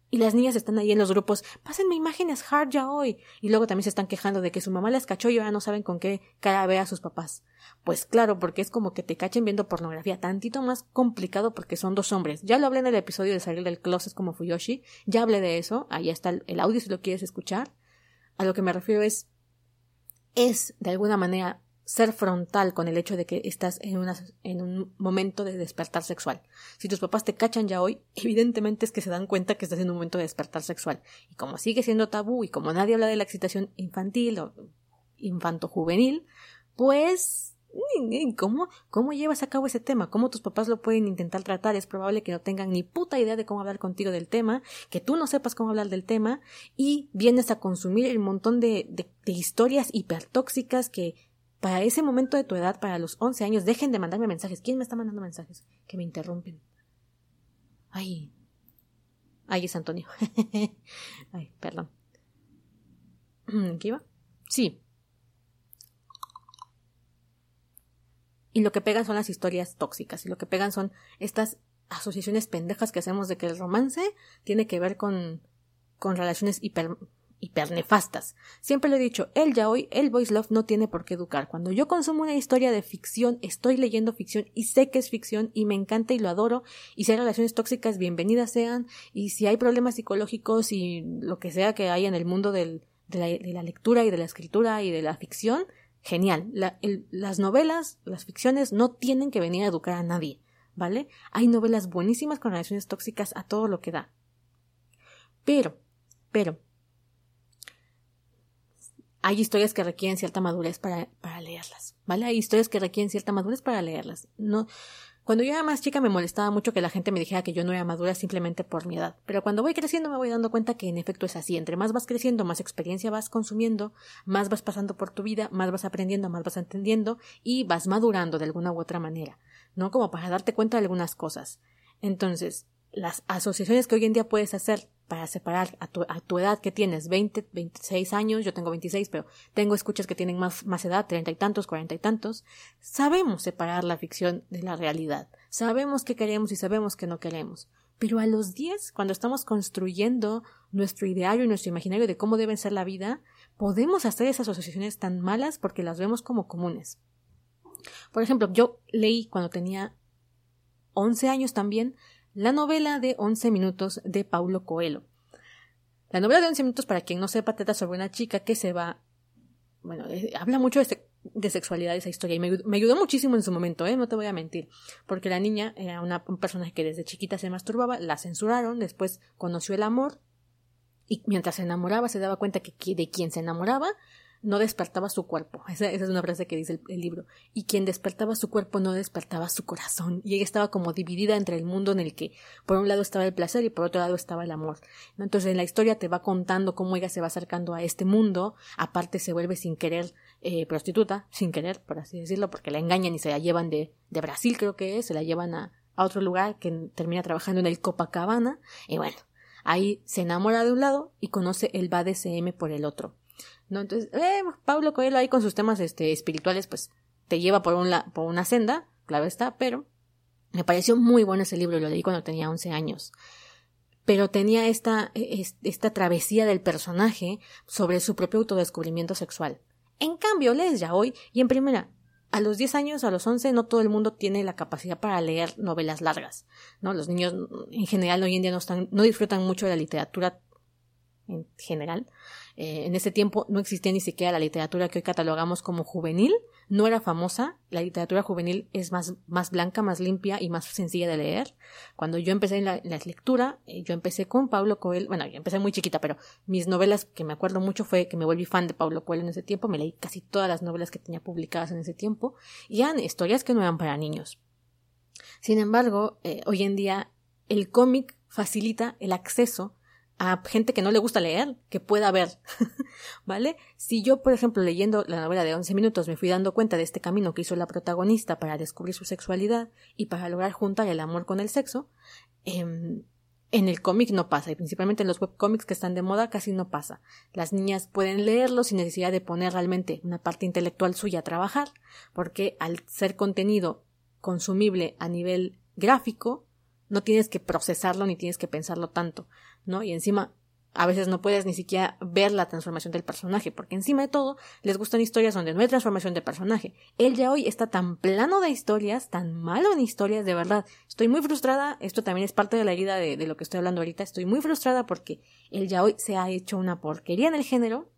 Y las niñas están ahí en los grupos, pásenme imágenes hard ya hoy. Y luego también se están quejando de que su mamá las cachó y ahora no saben con qué cara ve a sus papás. Pues claro, porque es como que te cachen viendo pornografía, tantito más complicado porque son dos hombres. Ya lo hablé en el episodio de salir del closet como Fuyoshi, ya hablé de eso, ahí está el audio si lo quieres escuchar. A lo que me refiero es, es de alguna manera ser frontal con el hecho de que estás en, una, en un momento de despertar sexual. Si tus papás te cachan ya hoy, evidentemente es que se dan cuenta que estás en un momento de despertar sexual. Y como sigue siendo tabú y como nadie habla de la excitación infantil o infanto-juvenil, pues ¿Cómo, ¿Cómo llevas a cabo ese tema? ¿Cómo tus papás lo pueden intentar tratar? Es probable que no tengan ni puta idea de cómo hablar contigo del tema, que tú no sepas cómo hablar del tema y vienes a consumir el montón de, de, de historias hipertóxicas que para ese momento de tu edad, para los 11 años, dejen de mandarme mensajes. ¿Quién me está mandando mensajes? Que me interrumpen. Ay. Ay, es Antonio. Ay, perdón. ¿Qué iba? Sí. Y lo que pegan son las historias tóxicas. Y lo que pegan son estas asociaciones pendejas que hacemos de que el romance tiene que ver con, con relaciones hiper, hipernefastas. Siempre lo he dicho, el ya hoy, el voice love no tiene por qué educar. Cuando yo consumo una historia de ficción, estoy leyendo ficción y sé que es ficción y me encanta y lo adoro. Y si hay relaciones tóxicas, bienvenidas sean. Y si hay problemas psicológicos y lo que sea que hay en el mundo del, de, la, lectura y de la escritura y de la ficción, genial. Las novelas, las ficciones no tienen que venir a educar a nadie. ¿Vale? Hay novelas buenísimas con relaciones tóxicas a todo lo que da. Pero, pero, hay historias que requieren cierta madurez para, para leerlas, ¿vale? Hay historias que requieren cierta madurez para leerlas. No, cuando yo era más chica me molestaba mucho que la gente me dijera que yo no era madura simplemente por mi edad. Pero cuando voy creciendo me voy dando cuenta que en efecto es así. Entre más vas creciendo, más experiencia vas consumiendo, más vas pasando por tu vida, más vas aprendiendo, más vas entendiendo y vas madurando de alguna u otra manera. ¿No? Como para darte cuenta de algunas cosas. Entonces, las asociaciones que hoy en día puedes hacer para separar a tu, a tu edad que tienes, 20, 26 años, yo tengo 26, pero tengo escuchas que tienen más, más edad, treinta y tantos, cuarenta y tantos, sabemos separar la ficción de la realidad, sabemos qué queremos y sabemos qué no queremos. Pero a los 10, cuando estamos construyendo nuestro ideario y nuestro imaginario de cómo debe ser la vida, podemos hacer esas asociaciones tan malas porque las vemos como comunes. Por ejemplo, yo leí cuando tenía 11 años también la novela de 11 minutos de Paulo Coelho. La novela de 11 minutos, para quien no sepa, trata sobre una chica que se va. Bueno, eh, habla mucho de, sexualidad esa historia y me, ayudó muchísimo en su momento, ¿eh? No te voy a mentir. Porque la niña era una, un personaje que desde chiquita se masturbaba, la censuraron, después conoció el amor y mientras se enamoraba se daba cuenta que de quien se enamoraba no despertaba su cuerpo. Esa, es una frase que dice el, libro. Y quien despertaba su cuerpo no despertaba su corazón. Y ella estaba como dividida entre el mundo en el que por un lado estaba el placer y por otro lado estaba el amor. Entonces en la historia te va contando cómo ella se va acercando a este mundo. Aparte se vuelve sin querer eh, prostituta, sin querer, por así decirlo, porque la engañan y se la llevan de, de Brasil, creo que es, se la llevan a, a otro lugar que termina trabajando en el Copacabana. Y bueno, ahí se enamora de un lado y conoce el BDSM por el otro. ¿No? Entonces, eh, Pablo Coelho ahí con sus temas este, espirituales, pues te lleva por, un por una senda, claro está, pero me pareció muy bueno ese libro, lo leí cuando tenía 11 años. Pero tenía esta, e, esta travesía del personaje sobre su propio autodescubrimiento sexual. En cambio, lees ya hoy, y en primera, a los 10 años, a los 11, no todo el mundo tiene la capacidad para leer novelas largas, ¿no? Los niños en general hoy en día no están, no disfrutan mucho de la literatura en general. Eh, en ese tiempo no existía ni siquiera la literatura que hoy catalogamos como juvenil, no era famosa, la literatura juvenil es más, más blanca, más limpia y más sencilla de leer. Cuando yo empecé en la, lectura, eh, yo empecé con Pablo Coelho, bueno, yo empecé muy chiquita, pero mis novelas que me acuerdo mucho fue que me volví fan de Pablo Coelho en ese tiempo, me leí casi todas las novelas que tenía publicadas en ese tiempo, y eran historias que no eran para niños. Sin embargo, eh, hoy en día el cómic facilita el acceso a gente que no le gusta leer, que pueda ver, ¿vale? Si yo, por ejemplo, leyendo la novela de 11 minutos me fui dando cuenta de este camino que hizo la protagonista para descubrir su sexualidad y para lograr juntar el amor con el sexo, em, en el cómic no pasa, y principalmente en los webcómics que están de moda casi no pasa. Las niñas pueden leerlo sin necesidad de poner realmente una parte intelectual suya a trabajar, porque al ser contenido consumible a nivel gráfico, no tienes que procesarlo ni tienes que pensarlo tanto, ¿no? Y encima a veces no puedes ni siquiera ver la transformación del personaje, porque encima de todo les gustan historias donde no hay transformación de personaje. Él ya hoy está tan plano de historias, tan malo en historias, de verdad. Estoy muy frustrada, esto también es parte de la herida de, de lo que estoy hablando ahorita, estoy muy frustrada porque él ya hoy se ha hecho una porquería en el género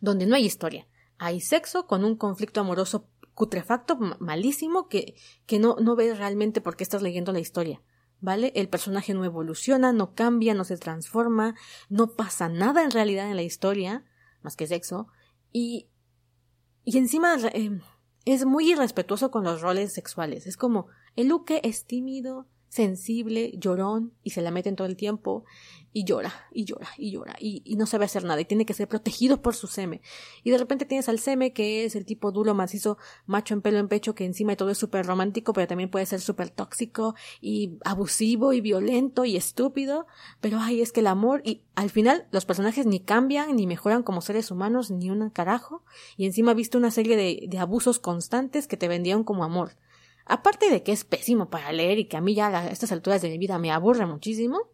donde no hay historia. Hay sexo con un conflicto amoroso cutrefacto, malísimo, que, que no, no ves realmente por qué estás leyendo la historia. ¿Vale? El personaje no evoluciona, no cambia, no se transforma, no pasa nada en realidad en la historia, más que sexo, y, y encima eh, es muy irrespetuoso con los roles sexuales. Es como, el Luque es tímido, sensible, llorón, y se la meten todo el tiempo, y llora, y llora, y llora, y, no sabe hacer nada, y tiene que ser protegido por su seme. Y de repente tienes al seme, que es el tipo duro, macizo, macho en pelo en pecho, que encima de todo es súper romántico, pero también puede ser súper tóxico, y abusivo, y violento, y estúpido, pero ay, es que el amor, y al final los personajes ni cambian, ni mejoran como seres humanos, ni un carajo, y encima viste una serie de, de abusos constantes que te vendían como amor. Aparte de que es pésimo para leer y que a mí ya a estas alturas de mi vida me aburre muchísimo,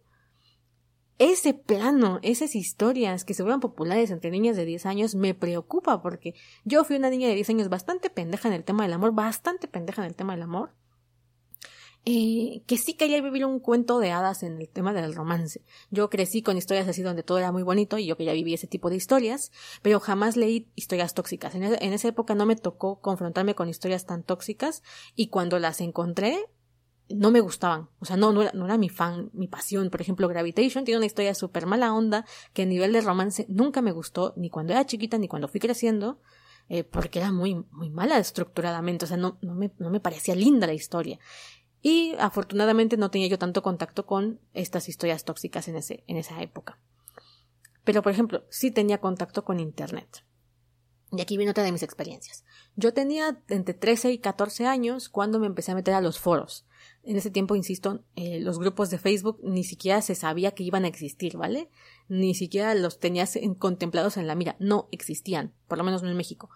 ese plano, esas historias que se vuelvan populares entre niñas de 10 años me preocupa porque yo fui una niña de 10 años bastante pendeja en el tema del amor, bastante pendeja en el tema del amor. Eh, que sí quería vivir un cuento de hadas en el tema del romance. Yo crecí con historias así donde todo era muy bonito y yo quería vivir ese tipo de historias, pero jamás leí historias tóxicas. En, en esa época no me tocó confrontarme con historias tan tóxicas y cuando las encontré no me gustaban. O sea, no, no era, no era mi fan, mi pasión. Por ejemplo, Gravitation tiene una historia súper mala onda que a nivel de romance nunca me gustó, ni cuando era chiquita, ni cuando fui creciendo, eh, porque era muy, muy mala estructuradamente. O sea, no, no, me, no me parecía linda la historia. Y afortunadamente no tenía yo tanto contacto con estas historias tóxicas en, ese, en esa época. Pero, por ejemplo, sí tenía contacto con Internet. Y aquí viene otra de mis experiencias. Yo tenía entre 13 y 14 años cuando me empecé a meter a los foros. En ese tiempo, insisto, eh, los grupos de Facebook ni siquiera se sabía que iban a existir, ¿vale? Ni siquiera los tenías contemplados en la mira. No existían, por lo menos no en México.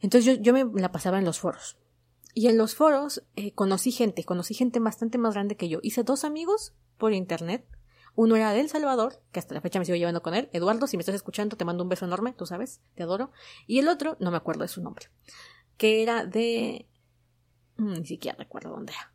Entonces yo, yo me la pasaba en los foros. Y en los foros eh, conocí gente, conocí gente bastante más grande que yo. Hice dos amigos por internet. Uno era de El Salvador, que hasta la fecha me sigo llevando con él. Eduardo, si me estás escuchando, te mando un beso enorme, tú sabes, te adoro. Y el otro, no me acuerdo de su nombre, que era de... Mm, ni siquiera recuerdo dónde era.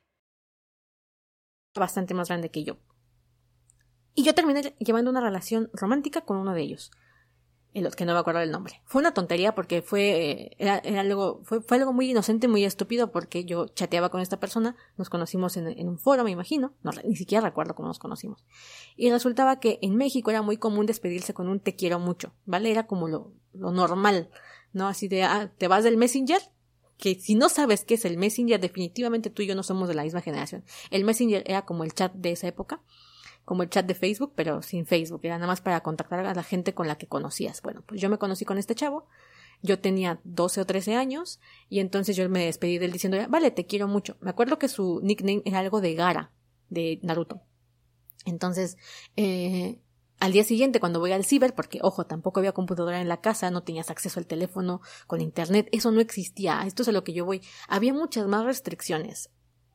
bastante más grande que yo. Y yo terminé llevando una relación romántica con uno de ellos. En los que no me acuerdo del nombre. Fue una tontería porque fue, era, algo, fue, fue, algo muy inocente, muy estúpido porque yo chateaba con esta persona, nos conocimos en, un foro, me imagino, no, ni siquiera recuerdo cómo nos conocimos. Y resultaba que en México era muy común despedirse con un te quiero mucho, ¿vale? Era como lo, lo normal, ¿no? Así de, ah, te vas del Messenger, que si no sabes qué es el Messenger, definitivamente tú y yo no somos de la misma generación. El Messenger era como el chat de esa época, como el chat de Facebook, pero sin Facebook, era nada más para contactar a la gente con la que conocías. Bueno, pues yo me conocí con este chavo, yo tenía 12 o 13 años, y entonces yo me despedí de él diciendo, vale, te quiero mucho. Me acuerdo que su nickname era algo de Gara, de Naruto. Entonces, eh, al día siguiente, cuando voy al ciber, porque ojo, tampoco había computadora en la casa, no tenías acceso al teléfono con internet, eso no existía, esto es a lo que yo voy. Había muchas más restricciones.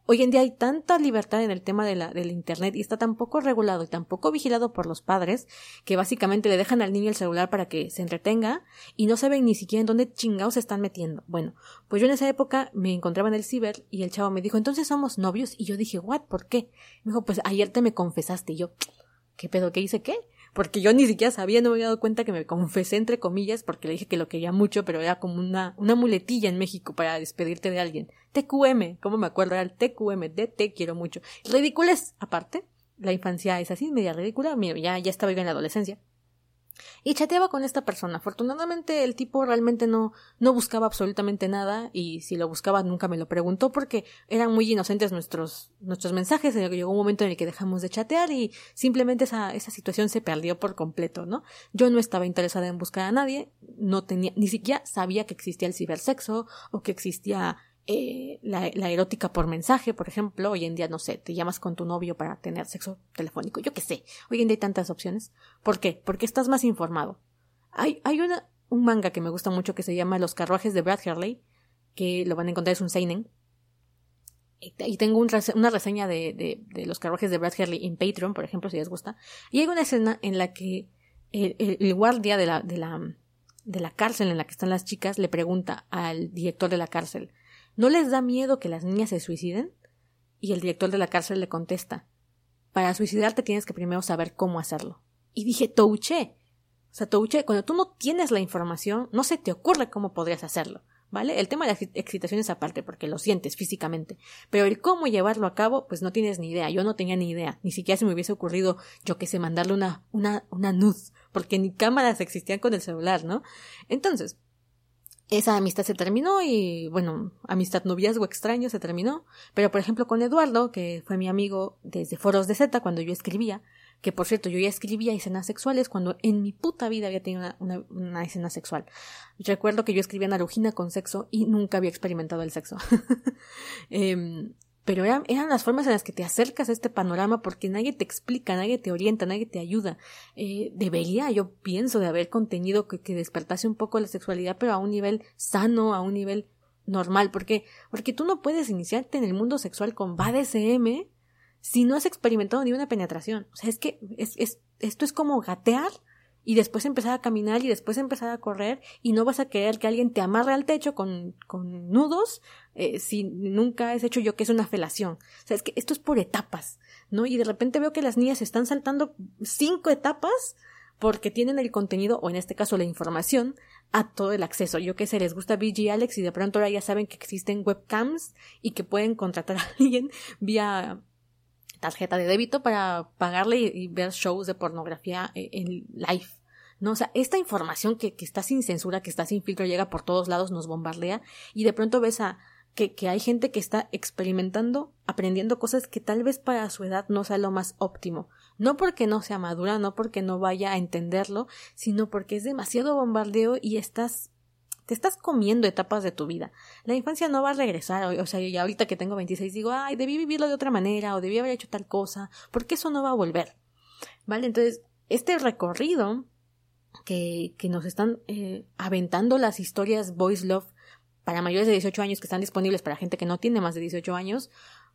Hoy en día hay tanta libertad en el tema de la, del Internet y está tan poco regulado y tan poco vigilado por los padres que básicamente le dejan al niño el celular para que se entretenga y no saben ni siquiera en dónde chingados se están metiendo. Bueno, pues yo en esa época me encontraba en el ciber y el chavo me dijo, entonces somos novios y yo dije, ¿what? ¿Por qué? Me dijo, pues ayer te me confesaste y yo, ¿qué pedo? ¿Qué hice qué? Porque yo ni siquiera sabía, no me había dado cuenta que me confesé entre comillas porque le dije que lo quería mucho, pero era como una, una muletilla en México para despedirte de alguien. TQM, como me acuerdo, era el TQM, de te quiero mucho. Ridículas, aparte, la infancia es así, media ridícula, mira, ya, ya estaba yo en la adolescencia. Y chateaba con esta persona. Afortunadamente el tipo realmente no, no buscaba absolutamente nada y si lo buscaba nunca me lo preguntó porque eran muy inocentes nuestros, nuestros mensajes. Llegó un momento en el que dejamos de chatear y simplemente esa, esa situación se perdió por completo, ¿no? Yo no estaba interesada en buscar a nadie, no tenía, ni siquiera sabía que existía el cibersexo o que existía eh, la, erótica por mensaje, por ejemplo, hoy en día, no sé, te llamas con tu novio para tener sexo telefónico, yo qué sé, hoy en día hay tantas opciones. ¿Por qué? Porque estás más informado. Hay, hay una, un manga que me gusta mucho que se llama Los carruajes de Brad Hurley, que lo van a encontrar, es un seinen. Y tengo una reseña de, de, los carruajes de Brad Hurley en Patreon, por ejemplo, si les gusta. Y hay una escena en la que el, guardia de la, de la, de la cárcel en la que están las chicas le pregunta al director de la cárcel, ¿No les da miedo que las niñas se suiciden? Y el director de la cárcel le contesta Para suicidarte tienes que primero saber cómo hacerlo. Y dije, touché. O sea, touché, cuando tú no tienes la información, no se te ocurre cómo podrías hacerlo. ¿Vale? El tema de la excitación es aparte porque lo sientes físicamente, pero el cómo llevarlo a cabo, pues no tienes ni idea. Yo no tenía ni idea, ni siquiera se me hubiese ocurrido, yo que sé, mandarle una, una, una nud, porque ni cámaras existían con el celular, ¿no? Entonces, esa amistad se terminó y bueno, amistad noviazgo extraño se terminó, pero por ejemplo con Eduardo, que fue mi amigo desde foros de Z cuando yo escribía, que por cierto yo ya escribía escenas sexuales cuando en mi puta vida había tenido una, escena sexual. Recuerdo que yo escribía Narujina con sexo y nunca había experimentado el sexo. eh, pero eran, eran, las formas en las que te acercas a este panorama porque nadie te explica, nadie te orienta, nadie te ayuda. Eh, debería, yo pienso, de haber contenido que, que, despertase un poco la sexualidad, pero a un nivel sano, a un nivel normal, porque, porque tú no puedes iniciarte en el mundo sexual con BDSM si no has experimentado ni una penetración. O sea, es que es, es, esto es como gatear y después empezar a caminar y después empezar a correr y no vas a querer que alguien te amarre al techo con, con nudos eh, si nunca has hecho yo que es una felación. O sea, es que esto es por etapas, ¿no? Y de repente veo que las niñas están saltando cinco etapas porque tienen el contenido, o en este caso la información, a todo el acceso. Yo qué sé, les gusta BG Alex y de pronto ahora ya saben que existen webcams y que pueden contratar a alguien vía tarjeta de débito para pagarle y, ver shows de pornografía eh, en live. ¿no? O sea, esta información que, que, está sin censura, que está sin filtro, llega por todos lados, nos bombardea y de pronto ves a que, que hay gente que está experimentando, aprendiendo cosas que tal vez para su edad no sea lo más óptimo. No porque no sea madura, no porque no vaya a entenderlo, sino porque es demasiado bombardeo y estás te estás comiendo etapas de tu vida. La infancia no va a regresar, o sea, ya ahorita que tengo 26 digo, ay, debí vivirlo de otra manera o debí haber hecho tal cosa, porque eso no va a volver. ¿Vale? Entonces, este recorrido que, que nos están eh, aventando las historias Boys Love para mayores de 18 años que están disponibles para gente que no tiene más de 18 años,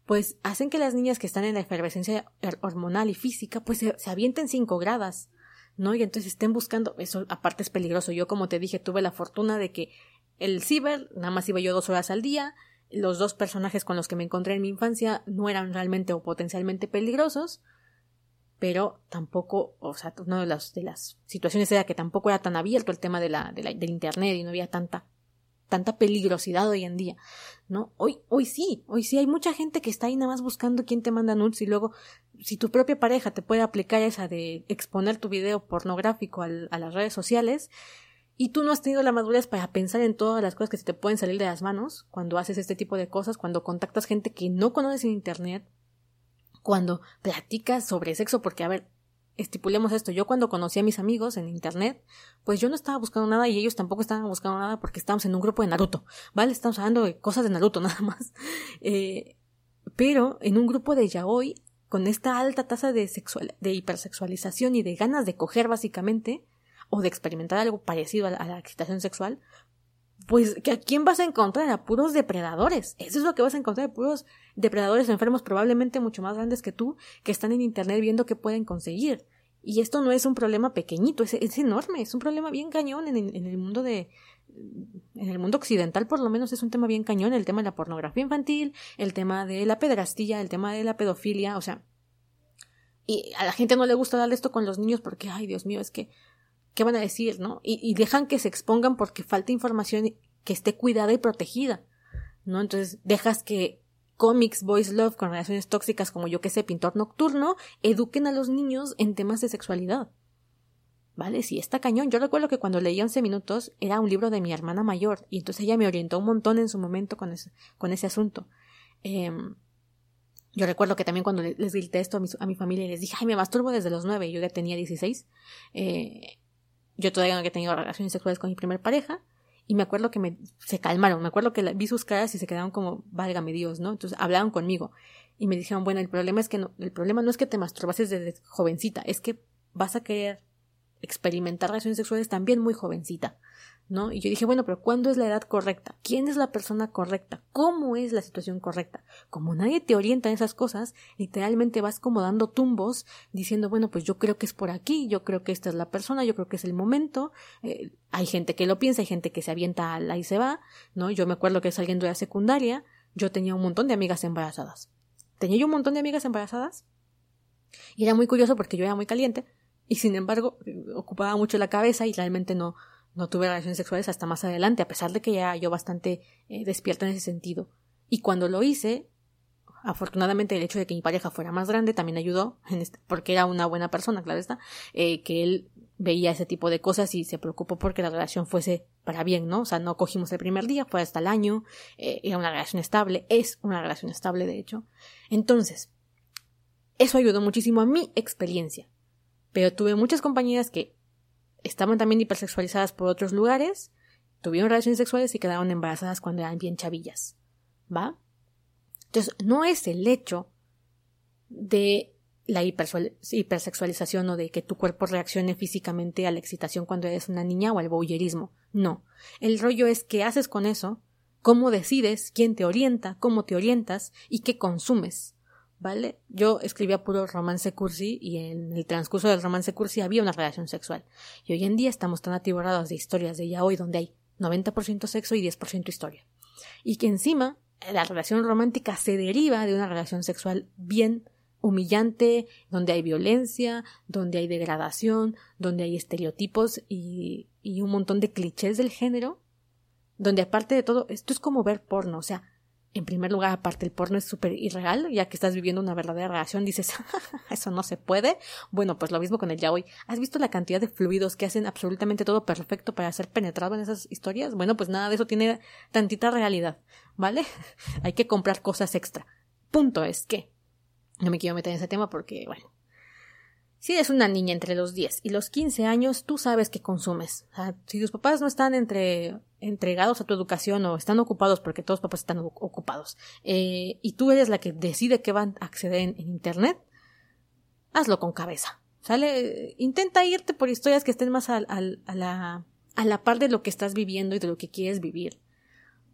pues hacen que las niñas que están en la efervescencia hormonal y física, pues se, se avienten cinco gradas. ¿No? Y entonces estén buscando, eso aparte es peligroso. Yo, como te dije, tuve la fortuna de que el ciber, nada más iba yo dos horas al día, los dos personajes con los que me encontré en mi infancia no eran realmente o potencialmente peligrosos, pero tampoco, o sea, una de las, de las situaciones era que tampoco era tan abierto el tema de la, de la, del internet y no había tanta tanta peligrosidad hoy en día, ¿no? Hoy, hoy sí, hoy sí hay mucha gente que está ahí nada más buscando quién te manda nudes y luego si tu propia pareja te puede aplicar esa de exponer tu video pornográfico a las redes sociales y tú no has tenido la madurez para pensar en todas las cosas que se te pueden salir de las manos cuando haces este tipo de cosas, cuando contactas gente que no conoces en internet, cuando platicas sobre sexo, porque a ver, estipulemos esto, yo cuando conocí a mis amigos en internet, pues yo no estaba buscando nada y ellos tampoco estaban buscando nada porque estábamos en un grupo de Naruto, ¿vale? Estamos hablando de cosas de Naruto nada más. Eh, pero en un grupo de yaoi, con esta alta tasa de, sexual, de hipersexualización y de ganas de coger básicamente, o de experimentar algo parecido a la, excitación sexual, pues que a quién vas a encontrar a puros depredadores. Eso es lo que vas a encontrar puros depredadores enfermos probablemente mucho más grandes que tú que están en internet viendo qué pueden conseguir. Y esto no es un problema pequeñito es, es enorme es un problema bien cañón en, en, el mundo de en el mundo occidental por lo menos es un tema bien cañón el tema de la pornografía infantil el tema de la pedrastilla el tema de la pedofilia o sea y a la gente no le gusta darle esto con los niños porque ay Dios mío es que ¿qué van a decir, no? Y, y, dejan que se expongan porque falta información que esté cuidada y protegida, ¿no? Entonces dejas que cómics, boys love con relaciones tóxicas como yo que sé, pintor nocturno, eduquen a los niños en temas de sexualidad. ¿Vale? Sí, está cañón. Yo recuerdo que cuando leía 11 minutos era un libro de mi hermana mayor y entonces ella me orientó un montón en su momento con ese, con ese asunto. Eh, yo recuerdo que también cuando les grité esto a mi, a mi familia les dije, ay, me masturbo desde los 9 y yo ya tenía 16. Eh, yo todavía no había tenido relaciones sexuales con mi primer pareja y me acuerdo que me, se calmaron, me acuerdo que vi sus caras y se quedaron como, válgame Dios, ¿no? Entonces hablaron conmigo y me dijeron, bueno, el problema es que no, el problema no es que te masturbases desde jovencita, es que vas a querer experimentar relaciones sexuales también muy jovencita. ¿no? Y yo dije, bueno, pero ¿cuándo es la edad correcta? ¿Quién es la persona correcta? ¿Cómo es la situación correcta? Como nadie te orienta en esas cosas, literalmente vas como dando tumbos diciendo, bueno, pues yo creo que es por aquí, yo creo que esta es la persona, yo creo que es el momento. Eh, hay gente que lo piensa, hay gente que se avienta al y se va, ¿no? Yo me acuerdo que saliendo de la secundaria, yo tenía un montón de amigas embarazadas. Tenía yo un montón de amigas embarazadas y era muy curioso porque yo era muy caliente y sin embargo ocupaba mucho la cabeza y realmente no, no tuve relaciones sexuales hasta más adelante, a pesar de que ya yo bastante eh, despierta en ese sentido. Y cuando lo hice, afortunadamente el hecho de que mi pareja fuera más grande también ayudó, este, porque era una buena persona, claro está, eh, que él veía ese tipo de cosas y se preocupó porque la relación fuese para bien, ¿no? O sea, no cogimos el primer día, fue hasta el año, eh, era una relación estable, es una relación estable de hecho. Entonces, eso ayudó muchísimo a mi experiencia. Pero tuve muchas compañeras que estaban también hipersexualizadas por otros lugares, tuvieron relaciones sexuales y quedaron embarazadas cuando eran bien chavillas. ¿Va? Entonces, no es el hecho de la hipersexualización o de que tu cuerpo reaccione físicamente a la excitación cuando eres una niña o al bowlerismo. No. El rollo es qué haces con eso, cómo decides, quién te orienta, cómo te orientas y qué consumes. ¿Vale? Yo escribía puro romance cursi y en el transcurso del romance cursi había una relación sexual. Y hoy en día estamos tan atiborrados de historias de ya hoy donde hay 90% sexo y 10% historia. Y que encima la relación romántica se deriva de una relación sexual bien humillante, donde hay violencia, donde hay degradación, donde hay estereotipos y, y un montón de clichés del género, donde aparte de todo, esto es como ver porno, o sea, en primer lugar, aparte el porno es súper irreal, ya que estás viviendo una verdadera relación, dices, eso no se puede. Bueno, pues lo mismo con el yaoi. ¿Has visto la cantidad de fluidos que hacen absolutamente todo perfecto para ser penetrado en esas historias? Bueno, pues nada de eso tiene tantita realidad, ¿vale? Hay que comprar cosas extra. Punto es que no me quiero meter en ese tema porque, bueno, si eres una niña entre los 10 y los 15 años, tú sabes que consumes. si tus papás no están entre, entregados a tu educación o están ocupados porque todos los papás están ocupados eh, y tú eres la que decide que van a acceder en, Internet, hazlo con cabeza. ¿Sale? Intenta irte por historias que estén más a, la, a la par de lo que estás viviendo y de lo que quieres vivir.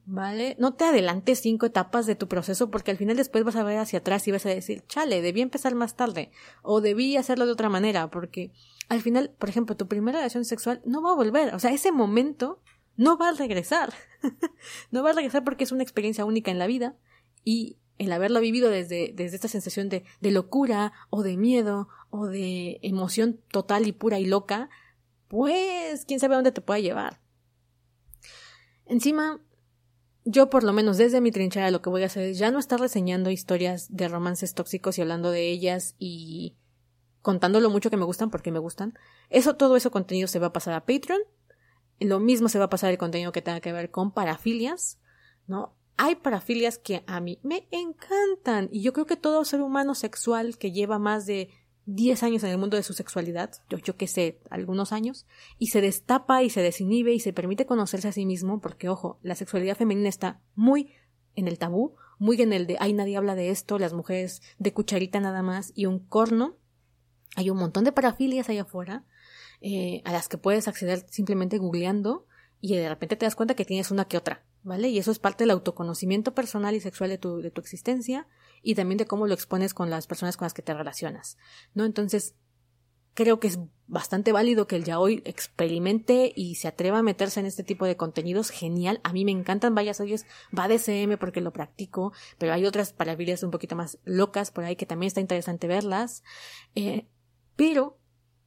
¿Vale? No te adelantes cinco etapas de tu proceso porque al final después vas a ver hacia atrás y vas a decir, chale, debí empezar más tarde o debí hacerlo de otra manera porque al final, por ejemplo, tu primera relación sexual no va a volver. O sea, ese momento no va a regresar. no va a regresar porque es una experiencia única en la vida y el haberlo vivido desde, desde esta sensación de, de locura o de miedo o de emoción total y pura y loca, pues quién sabe a dónde te puede llevar. Encima, yo por lo menos desde mi trinchera lo que voy a hacer es ya no estar reseñando historias de romances tóxicos y hablando de ellas y contando lo mucho que me gustan porque me gustan. Eso, todo ese contenido se va a pasar a Patreon. Lo mismo se va a pasar el contenido que tenga que ver con parafilias, ¿no? Hay parafilias que a mí me encantan y yo creo que todo ser humano sexual que lleva más de 10 años en el mundo de su sexualidad, yo, que sé, algunos años, y se destapa y se desinhibe y se permite conocerse a sí mismo, porque ojo, la sexualidad femenina está muy en el tabú, muy en el de, ay, nadie habla de esto, las mujeres de cucharita nada más, y un corno. Hay un montón de parafilias allá afuera, eh, a las que puedes acceder simplemente googleando, y de repente te das cuenta que tienes una que otra, ¿vale? Y eso es parte del autoconocimiento personal y sexual de tu, de tu existencia, y también de cómo lo expones con las personas con las que te relacionas, ¿no? Entonces, creo que es bastante válido que el yaoi experimente y se atreva a meterse en este tipo de contenidos. Genial. A mí me encantan varias oyes. Va de CM porque lo practico, pero hay otras parafilias un poquito más locas por ahí que también está interesante verlas. Eh, pero,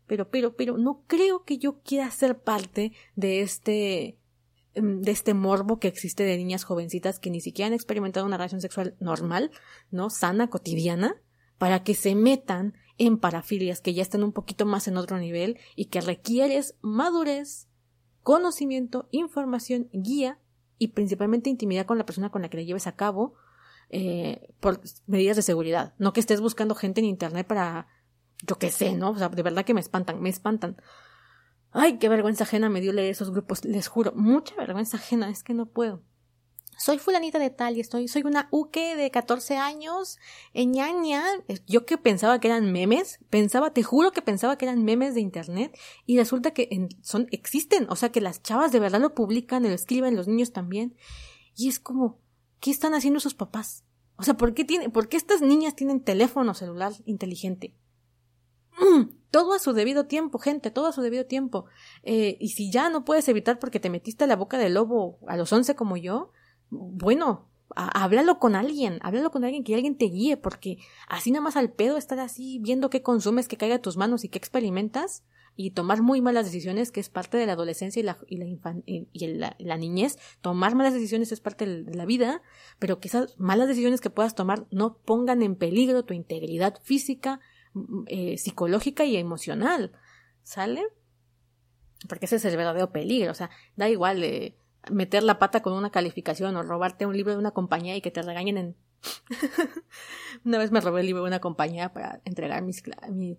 pero, pero, pero, no creo que yo quiera ser parte de este de este morbo que existe de niñas jovencitas que ni siquiera han experimentado una relación sexual normal, ¿no? Sana, cotidiana, para que se metan en parafilias que ya están un poquito más en otro nivel y que requieres madurez, conocimiento, información, guía y principalmente intimidad con la persona con la que le lleves a cabo eh, por medidas de seguridad. No que estés buscando gente en internet para, yo qué sé, ¿no? O sea, de verdad que me espantan, me espantan. Ay, qué vergüenza ajena me dio leer esos grupos, les juro, mucha vergüenza ajena, es que no puedo. Soy fulanita de tal y estoy, soy una uke de 14 años, ñaña. Yo que pensaba que eran memes, pensaba, te juro que pensaba que eran memes de internet y resulta que son, existen, o sea que las chavas de verdad lo publican, lo escriben, los niños también. Y es como, ¿qué están haciendo sus papás? O sea, ¿por qué tiene, por qué estas niñas tienen teléfono celular inteligente? Todo a su debido tiempo, gente, todo a su debido tiempo. Eh, y si ya no puedes evitar porque te metiste a la boca del lobo a los once como yo, bueno, háblalo con alguien, háblalo con alguien, que alguien te guíe, porque así nada más al pedo estar así viendo qué consumes, qué caiga a tus manos y qué experimentas, y tomar muy malas decisiones, que es parte de la adolescencia y la, y y la niñez. Tomar malas decisiones es parte de la vida, pero que esas malas decisiones que puedas tomar no pongan en peligro tu integridad física, eh, psicológica y emocional, ¿sale? Porque ese es el verdadero peligro, o sea, da igual de meter la pata con una calificación o robarte un libro de una compañía y que te regañen en... una vez me robé el libro de una compañía para entregar mi,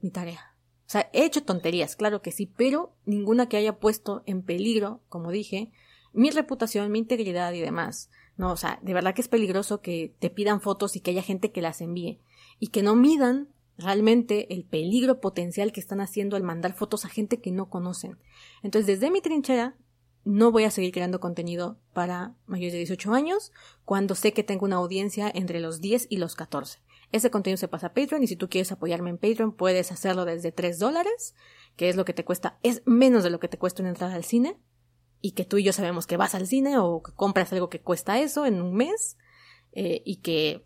mi tarea. O sea, he hecho tonterías, claro que sí, pero ninguna que haya puesto en peligro, como dije, mi reputación, mi integridad y demás. No, o sea, de verdad que es peligroso que te pidan fotos y que haya gente que las envíe y que no midan realmente el peligro potencial que están haciendo al mandar fotos a gente que no conocen. Entonces, desde mi trinchera, no voy a seguir creando contenido para mayores de 18 años cuando sé que tengo una audiencia entre los 10 y los 14. Ese contenido se pasa a Patreon y si tú quieres apoyarme en Patreon puedes hacerlo desde 3 dólares, que es lo que te cuesta, es menos de lo que te cuesta una entrada al cine y que tú y yo sabemos que vas al cine o que compras algo que cuesta eso en un mes eh, y que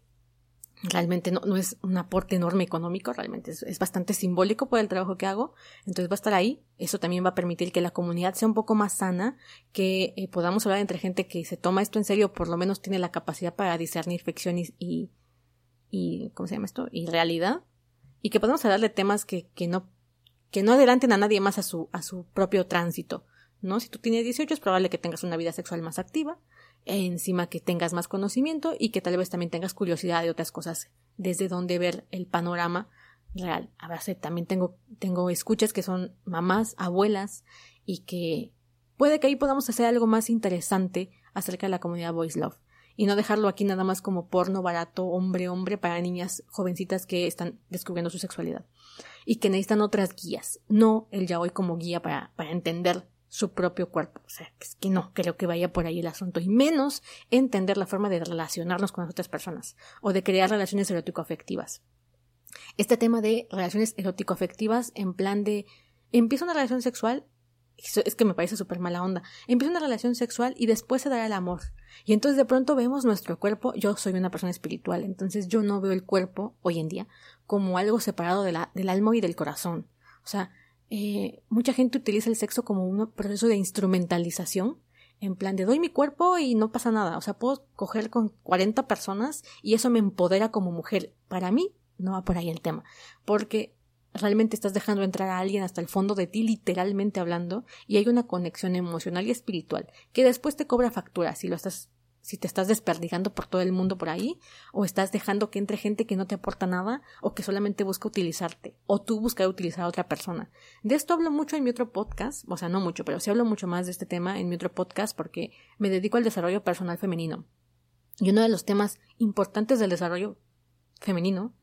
realmente no, no es un aporte enorme económico, realmente es, bastante simbólico por el trabajo que hago, entonces va a estar ahí, eso también va a permitir que la comunidad sea un poco más sana, que eh, podamos hablar entre gente que se toma esto en serio, por lo menos tiene la capacidad para discernir ficción y, y, ¿cómo se llama esto? y realidad, y que podamos hablar de temas que, que no, que no adelanten a nadie más a su, a su propio tránsito, ¿no? Si tú tienes 18 es probable que tengas una vida sexual más activa, encima que tengas más conocimiento y que tal vez también tengas curiosidad de otras cosas, desde donde ver el panorama real. A ver, también tengo, tengo escuchas que son mamás, abuelas, y que puede que ahí podamos hacer algo más interesante acerca de la comunidad Voice Love. Y no dejarlo aquí nada más como porno barato, hombre, hombre, para niñas jovencitas que están descubriendo su sexualidad. Y que necesitan otras guías, no el ya hoy como guía para, para entender su propio cuerpo. O sea, es que no creo que vaya por ahí el asunto. Y menos entender la forma de relacionarnos con las otras personas o de crear relaciones erótico-afectivas. Este tema de relaciones erótico-afectivas en plan de empieza una relación sexual, es que me parece súper mala onda. Empieza una relación sexual y después se dará el amor. Y entonces de pronto vemos nuestro cuerpo. Yo soy una persona espiritual, entonces yo no veo el cuerpo hoy en día como algo separado del alma y del corazón. O sea, eh, mucha gente utiliza el sexo como un proceso de instrumentalización, en plan de doy mi cuerpo y no pasa nada, o sea, puedo coger con 40 personas y eso me empodera como mujer. Para mí no va por ahí el tema, porque realmente estás dejando entrar a alguien hasta el fondo de ti, literalmente hablando, y hay una conexión emocional y espiritual que después te cobra factura si lo estás si te estás desperdigando por todo el mundo por ahí, o estás dejando que entre gente que no te aporta nada, o que solamente busca utilizarte, o tú buscas utilizar a otra persona. De esto hablo mucho en mi otro podcast, o sea, no mucho, pero sí hablo mucho más de este tema en mi otro podcast porque me dedico al desarrollo personal femenino. Y uno de los temas importantes del desarrollo femenino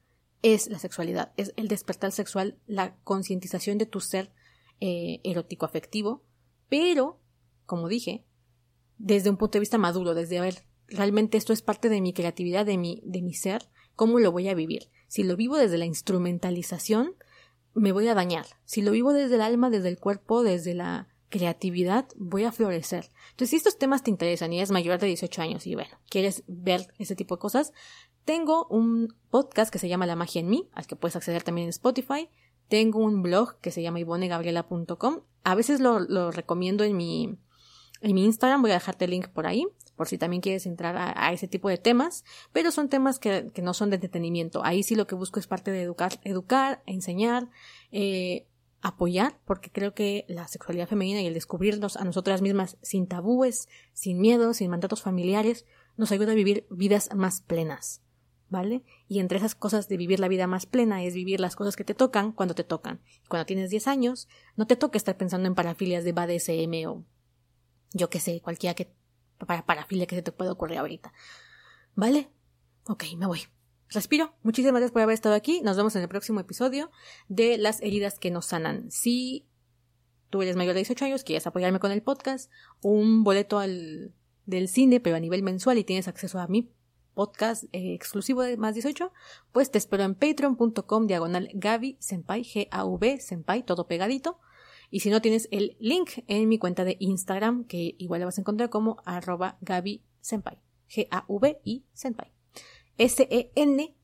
es la sexualidad, es el despertar sexual, la concientización de tu ser eh, erótico afectivo, pero, como dije, desde un punto de vista maduro, desde a ver, realmente esto es parte de mi creatividad, de mi, de mi ser, ¿cómo lo voy a vivir? Si lo vivo desde la instrumentalización, me voy a dañar. Si lo vivo desde el alma, desde el cuerpo, desde la creatividad, voy a florecer. Entonces, si estos temas te interesan y eres mayor de 18 años y bueno, quieres ver ese tipo de cosas, tengo un podcast que se llama La magia en mí, al que puedes acceder también en Spotify. Tengo un blog que se llama ivonegabriela.com. A veces lo, lo recomiendo en mi, en mi Instagram voy a dejarte el link por ahí, por si también quieres entrar a, ese tipo de temas, pero son temas que, no son de entretenimiento. Ahí sí lo que busco es parte de educar, educar, enseñar, eh, apoyar, porque creo que la sexualidad femenina y el descubrirnos a nosotras mismas sin tabúes, sin miedos, sin mandatos familiares, nos ayuda a vivir vidas más plenas. ¿Vale? Y entre esas cosas de vivir la vida más plena es vivir las cosas que te tocan cuando te tocan. Cuando tienes 10 años, no te toca estar pensando en parafilias de BDSM o yo qué sé, cualquiera que para parafilia que se te pueda ocurrir ahorita. ¿Vale? Ok, me voy. Respiro. Muchísimas gracias por haber estado aquí. Nos vemos en el próximo episodio de las heridas que nos sanan. Si tú eres mayor de 18 años, quieres apoyarme con el podcast, un boleto al, del cine, pero a nivel mensual y tienes acceso a mi podcast eh, exclusivo de más 18, pues te espero en patreon.com diagonal Gaby Senpai, G-A-V, Senpai, todo pegadito. Y si no, tienes el link en mi cuenta de Instagram, que igual la vas a encontrar como arroba Gaby Senpai. G-A-V-I Senpai. S-E-N.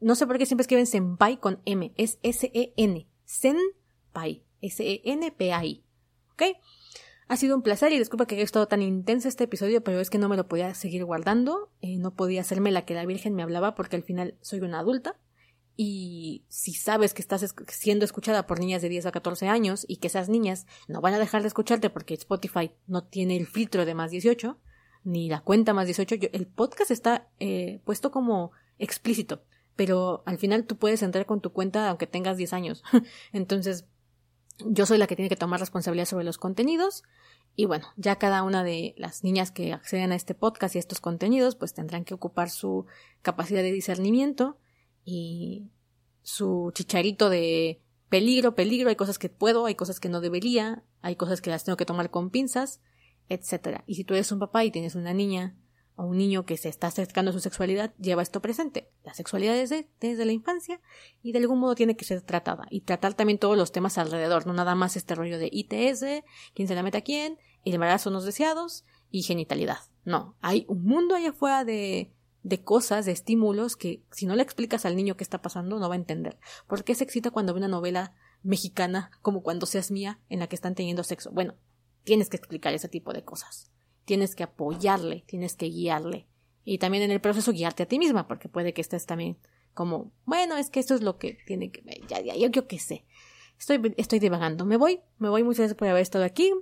No sé por qué siempre escriben Senpai con M. Es S-E-N. Senpai. S-E-N-P-A-I. ¿Ok? Ha sido un placer y disculpa que haya estado tan intenso este episodio, pero es que no me lo podía seguir guardando. Eh, no podía hacerme la que la Virgen me hablaba porque al final soy una adulta y si sabes que estás siendo escuchada por niñas de 10 a 14 años y que esas niñas no van a dejar de escucharte porque Spotify no tiene el filtro de más 18 ni la cuenta más 18, el podcast está eh, puesto como explícito, pero al final tú puedes entrar con tu cuenta aunque tengas 10 años. Entonces, yo soy la que tiene que tomar responsabilidad sobre los contenidos y bueno, ya cada una de las niñas que acceden a este podcast y a estos contenidos pues tendrán que ocupar su capacidad de discernimiento y su chicharito de peligro, peligro, hay cosas que puedo, hay cosas que no debería, hay cosas que las tengo que tomar con pinzas, etcétera. Y si tú eres un papá y tienes una niña o un niño que se está acercando a su sexualidad, lleva esto presente. La sexualidad es desde la infancia y de algún modo tiene que ser tratada. Y tratar también todos los temas alrededor, no nada más este rollo de ITS, quién se la mete a quién, el embarazo no deseados y genitalidad. No, hay un mundo allá afuera de de cosas, de estímulos que si no le explicas al niño qué está pasando no va a entender. ¿Por qué se excita cuando ve una novela mexicana como cuando seas mía en la que están teniendo sexo? Bueno, tienes que explicar ese tipo de cosas. Tienes que apoyarle, tienes que guiarle. Y también en el proceso guiarte a ti misma, porque puede que estés también como, bueno, es que esto es lo que tiene que ver, ya, ya, yo, yo qué sé. Estoy, estoy divagando. Me voy, me voy. Muchas gracias por haber estado aquí.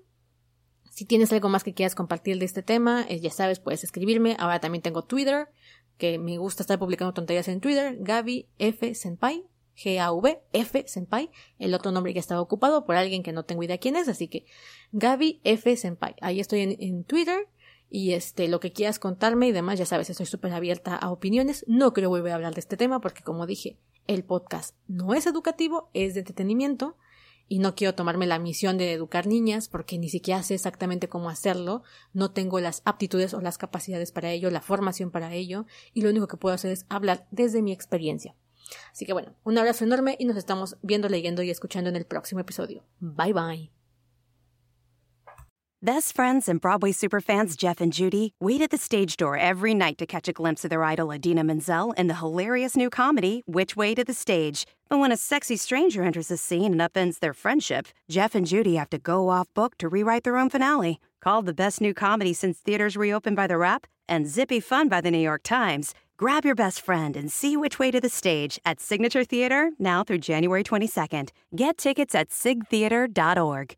Si tienes algo más que quieras compartir de este tema, eh, ya sabes, puedes escribirme. Ahora también tengo Twitter, que me gusta estar publicando tonterías en Twitter. Gaby F. Senpai. G-A-V, F, Senpai. El otro nombre ya estaba ocupado por alguien que no tengo idea quién es, así que Gaby F. Senpai. Ahí estoy en, en Twitter. Y este, lo que quieras contarme y demás, ya sabes, estoy súper abierta a opiniones. No creo volver a hablar de este tema porque, como dije, el podcast no es educativo, es de entretenimiento y no quiero tomarme la misión de educar niñas porque ni siquiera sé exactamente cómo hacerlo, no tengo las aptitudes o las capacidades para ello, la formación para ello, y lo único que puedo hacer es hablar desde mi experiencia. Así que bueno, un abrazo enorme y nos estamos viendo, leyendo y escuchando en el próximo episodio. Bye bye. Best friends and Broadway superfans Jeff and Judy wait at the stage door every night to catch a glimpse of their idol Adina Menzel in the hilarious new comedy, Which Way to the Stage. But when a sexy stranger enters the scene and upends their friendship, Jeff and Judy have to go off book to rewrite their own finale. Called the best new comedy since theaters reopened by The Rap and zippy fun by The New York Times, grab your best friend and see Which Way to the Stage at Signature Theater now through January 22nd. Get tickets at sigtheater.org.